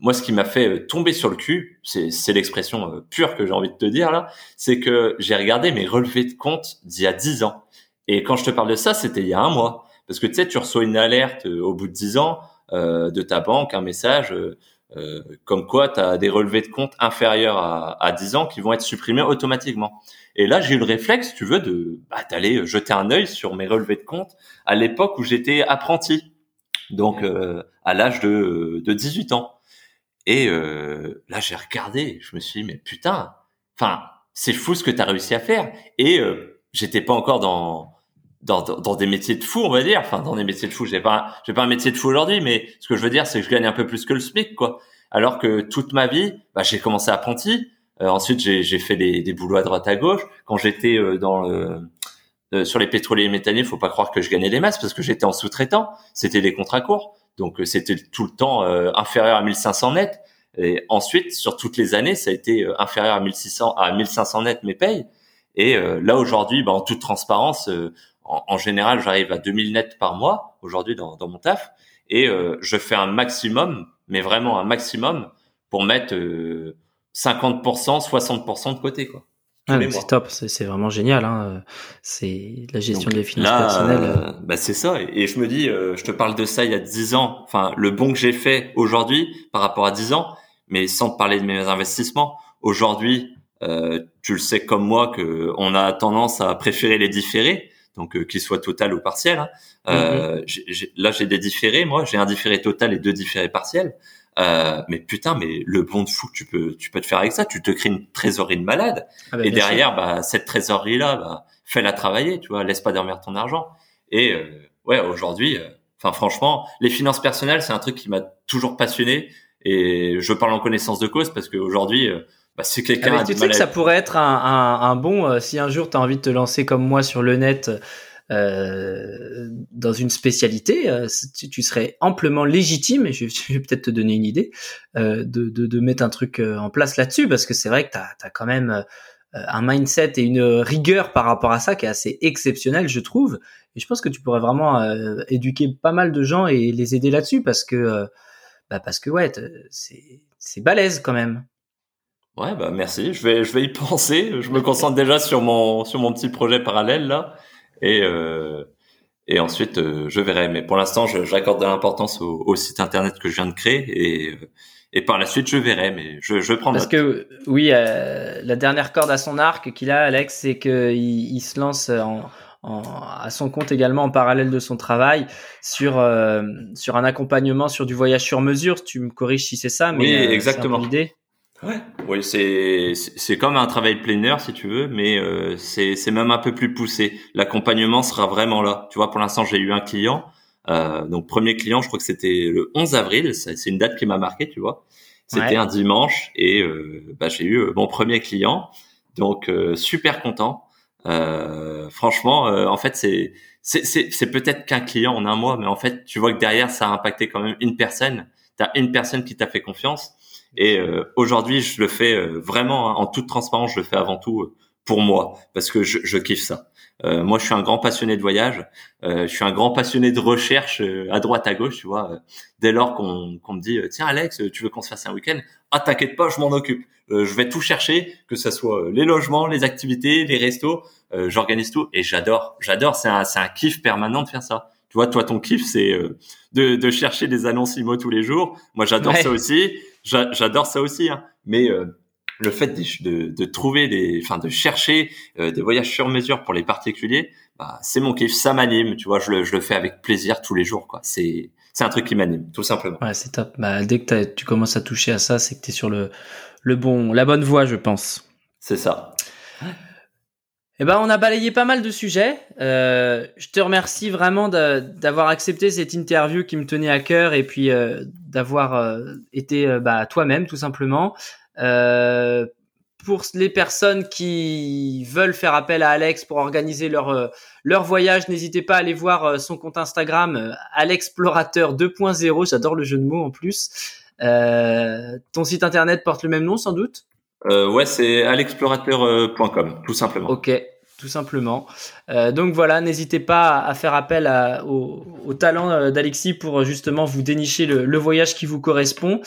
B: moi, ce qui m'a fait euh, tomber sur le cul, c'est l'expression euh, pure que j'ai envie de te dire là, c'est que j'ai regardé mes relevés de compte d'il y a 10 ans. Et quand je te parle de ça, c'était il y a un mois. Parce que tu sais, tu reçois une alerte euh, au bout de 10 ans euh, de ta banque, un message euh, comme quoi tu as des relevés de compte inférieurs à, à 10 ans qui vont être supprimés automatiquement. Et là, j'ai eu le réflexe, tu veux, de bah, d'aller jeter un œil sur mes relevés de compte à l'époque où j'étais apprenti, donc à l'âge de, de 18 ans. Et euh, là, j'ai regardé, je me suis dit, mais putain, enfin, c'est fou ce que tu as réussi à faire. Et euh, j'étais pas encore dans, dans, dans des métiers de fou, on va dire. Enfin, dans des métiers de fou, j'ai pas, j'ai pas un métier de fou aujourd'hui, mais ce que je veux dire, c'est que je gagne un peu plus que le SMIC, quoi. Alors que toute ma vie, bah, j'ai commencé apprenti. Euh, ensuite, j'ai fait des, des boulots à droite à gauche. Quand j'étais euh, dans le, euh, sur les pétroliers et métalliers, faut pas croire que je gagnais des masses parce que j'étais en sous-traitant. C'était des contrats courts. Donc euh, c'était tout le temps euh, inférieur à 1500 net. Et ensuite, sur toutes les années, ça a été euh, inférieur à 1600 à 1500 net mes payes. Et là aujourd'hui, bah, en toute transparence, en, général, j'arrive à 2000 net par mois aujourd'hui dans, dans, mon taf. Et je fais un maximum, mais vraiment un maximum, pour mettre 50%, 60% de côté, quoi.
A: Ah, c'est top, c'est vraiment génial. Hein. C'est la gestion des finances personnelles. Euh,
B: bah c'est ça. Et je me dis, euh, je te parle de ça il y a 10 ans. Enfin, le bon que j'ai fait aujourd'hui par rapport à 10 ans, mais sans te parler de mes investissements. Aujourd'hui, euh, tu le sais comme moi que on a tendance à préférer les différés, donc euh, qu'ils soient total ou partiels. Hein. Mm-hmm. là, j'ai des différés. Moi, j'ai un différé total et deux différés partiels. Euh, mais putain, mais le bon de fou que tu peux, tu peux te faire avec ça, tu te crées une trésorerie de malade. Ah bah, et derrière, bah, cette trésorerie-là, bah, fais-la travailler, tu vois, laisse pas dormir ton argent. Et euh, ouais, aujourd'hui, euh, enfin franchement, les finances personnelles, c'est un truc qui m'a toujours passionné. Et je parle en connaissance de cause parce qu'aujourd'hui, bah, c'est quelqu'un.
A: Ah, tu sais que ça pourrait être un, un, un bon, si un jour tu as envie de te lancer comme moi sur le net euh, dans une spécialité, euh, tu, serais amplement légitime, et je, vais peut-être te donner une idée, euh, de, de, de, mettre un truc euh, en place là-dessus, parce que c'est vrai que tu as, as, quand même un mindset et une rigueur par rapport à ça qui est assez exceptionnel, je trouve. Et je pense que tu pourrais vraiment éduquer pas mal de gens et les aider là-dessus, parce que, bah parce que ouais, c'est balèze quand même.
B: Ouais, bah merci. Je vais, je vais y (laughs) penser. Je me concentre déjà sur mon, sur mon petit projet parallèle là. Et, euh, et ensuite je verrai. Mais pour l'instant, j'accorde de l'importance au, au, site internet que je viens de créer et et par la suite je verrai mais je je prends
A: parce que oui euh, la dernière corde à son arc qu'il a Alex c'est que il, se lance en, en, à son compte également en parallèle de son travail sur euh, sur un accompagnement sur du voyage sur mesure tu me corriges si c'est ça mais
B: oui euh, exactement
A: l'idée
B: ouais oui c'est c'est comme un travail plein si tu veux mais c'est c'est même un peu plus poussé l'accompagnement sera vraiment là tu vois pour l'instant j'ai eu un client euh, donc premier client, je crois que c'était le 11 avril. C'est une date qui m'a marqué, tu vois. C'était un dimanche et euh, bah, j'ai eu euh, mon premier client. Donc super content. franchement, en fait, c'est c'est peut-être qu'un client en un mois, mais en fait, tu vois que derrière, ça a impacté quand même une personne. T'as une personne qui t'a fait confiance. Et aujourd'hui, je le fais vraiment hein, en toute transparence. Je le fais avant tout pour moi parce que je, je kiffe ça. Euh, moi, je suis un grand passionné de voyage. Euh, je suis un grand passionné de recherche euh, à droite à gauche, tu vois. Dès lors qu'on qu'on me dit tiens Alex, tu veux qu'on se fasse un week-end? Ah t'inquiète pas, je m'en occupe. je vais tout chercher, que ce soit les logements, les activités, les restos. J'organise tout et j'adore. J'adore. C'est un c'est un kiff permanent de faire ça. Tu vois, toi ton kiff c'est de de chercher des annonces IMO tous les jours. Moi j'adore ça aussi. J'adore ça aussi. Hein. Mais le fait de, de, trouver des, enfin de chercher euh, des voyages sur mesure pour les particuliers, bah, c'est mon kiff, ça m'anime, tu vois, je le, je le fais avec plaisir tous les jours, quoi. C'est c'est un truc qui m'anime, tout simplement.
A: Ouais, c'est top. Bah, dès que tu commences à toucher à ça, c'est que tu es sur le le bon, la bonne voie, je pense.
B: C'est ça.
A: Eh ben, on a balayé pas mal de sujets. Euh, je te remercie vraiment d'avoir accepté cette interview qui me tenait à cœur et puis euh, d'avoir euh, été euh, bah, toi-même tout simplement. Pour les personnes qui veulent faire appel à Alex pour organiser leur leur voyage, n'hésitez pas à aller voir son compte Instagram Alexplorateur 2.0. J'adore le jeu de mots en plus. ton site internet porte le même nom sans doute?
B: Euh, Ouais, c'est alexplorateur.com, tout simplement.
A: Ok, tout simplement. Euh, donc voilà, n'hésitez pas à faire appel à, au, talent euh, d'Alexis pour justement vous dénicher le, voyage qui vous correspond.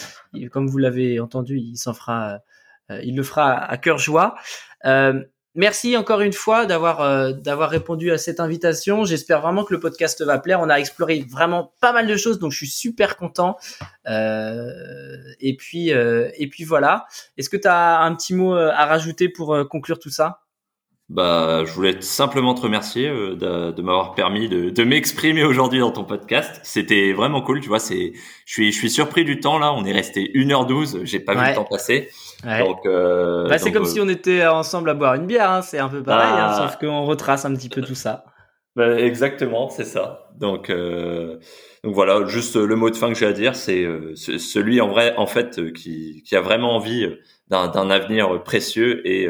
A: comme vous l'avez entendu, il s'en fera, euh, il le fera à cœur joie. Euh, merci encore une fois d'avoir euh, d'avoir répondu à cette invitation. J'espère vraiment que le podcast va plaire. On a exploré vraiment pas mal de choses, donc je suis super content. et puis et puis voilà. Est-ce que tu as un petit mot à rajouter pour conclure tout ça?
B: Bah, je voulais simplement te remercier euh, de, de m'avoir permis de, de m'exprimer aujourd'hui dans ton podcast. C'était vraiment cool, tu vois. C'est, je suis, je suis surpris du temps là. On est resté 1h12. J'ai pas vu le temps passer. Donc,
A: euh, bah, c'est comme euh, si on était ensemble à boire une bière. Hein. C'est un peu pareil, hein, bah, sauf qu'on retrace un petit peu tout ça.
B: Bah, exactement, c'est ça. Donc, euh, donc voilà, juste le mot de fin que j'ai à dire, c'est euh, celui en vrai, en fait, qui, qui a vraiment envie d'un avenir précieux et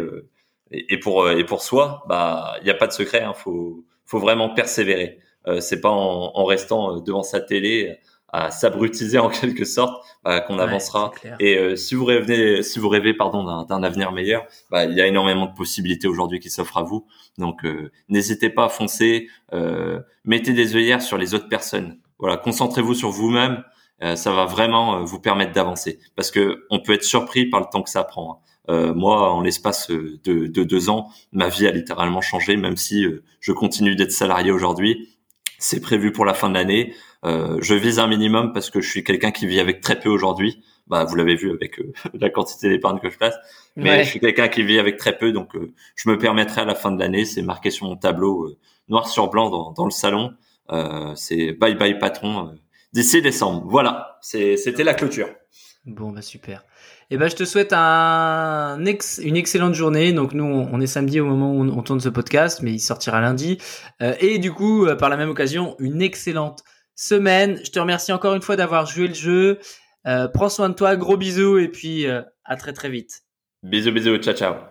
B: et, pour euh, et pour soi, bah il n'y a pas de secret. Hein, faut faut vraiment persévérer. Euh, c'est pas en, en, restant euh, devant sa télé à s'abrutiser en (laughs) quelque sorte bah, qu'on avancera. Et euh, si vous rêvez, si vous rêvez pardon d'un avenir meilleur, bah, il y a énormément de possibilités aujourd'hui qui s'offrent à vous. Donc n'hésitez pas à foncer, mettez des œillères sur les autres personnes. Voilà, concentrez-vous sur vous-même. ça va vraiment vous permettre d'avancer parce que on peut être surpris par le temps que ça prend. Hein. Euh, moi, en l'espace de, de, deux ans, ma vie a littéralement changé, même si euh, je continue d'être salarié aujourd'hui. C'est prévu pour la fin de l'année. Euh, je vise un minimum parce que je suis quelqu'un qui vit avec très peu aujourd'hui. Bah, vous l'avez vu avec (laughs) la quantité d'épargne que je place. Mais je suis quelqu'un qui vit avec très peu, donc je me permettrai à la fin de l'année, c'est marqué sur mon tableau noir sur blanc dans, dans le salon. c'est bye bye patron d'ici décembre. Voilà, c'était la clôture.
A: Bon bah super. Et eh ben, je te souhaite un une excellente journée. Donc nous, on est samedi au moment où on, tourne ce podcast, mais il sortira lundi. Euh, et du coup, euh, par la même occasion, une excellente semaine. Je te remercie encore une fois d'avoir joué le jeu. Euh, prends soin de toi, gros bisous et puis à très très vite.
B: Bisous bisous, ciao ciao.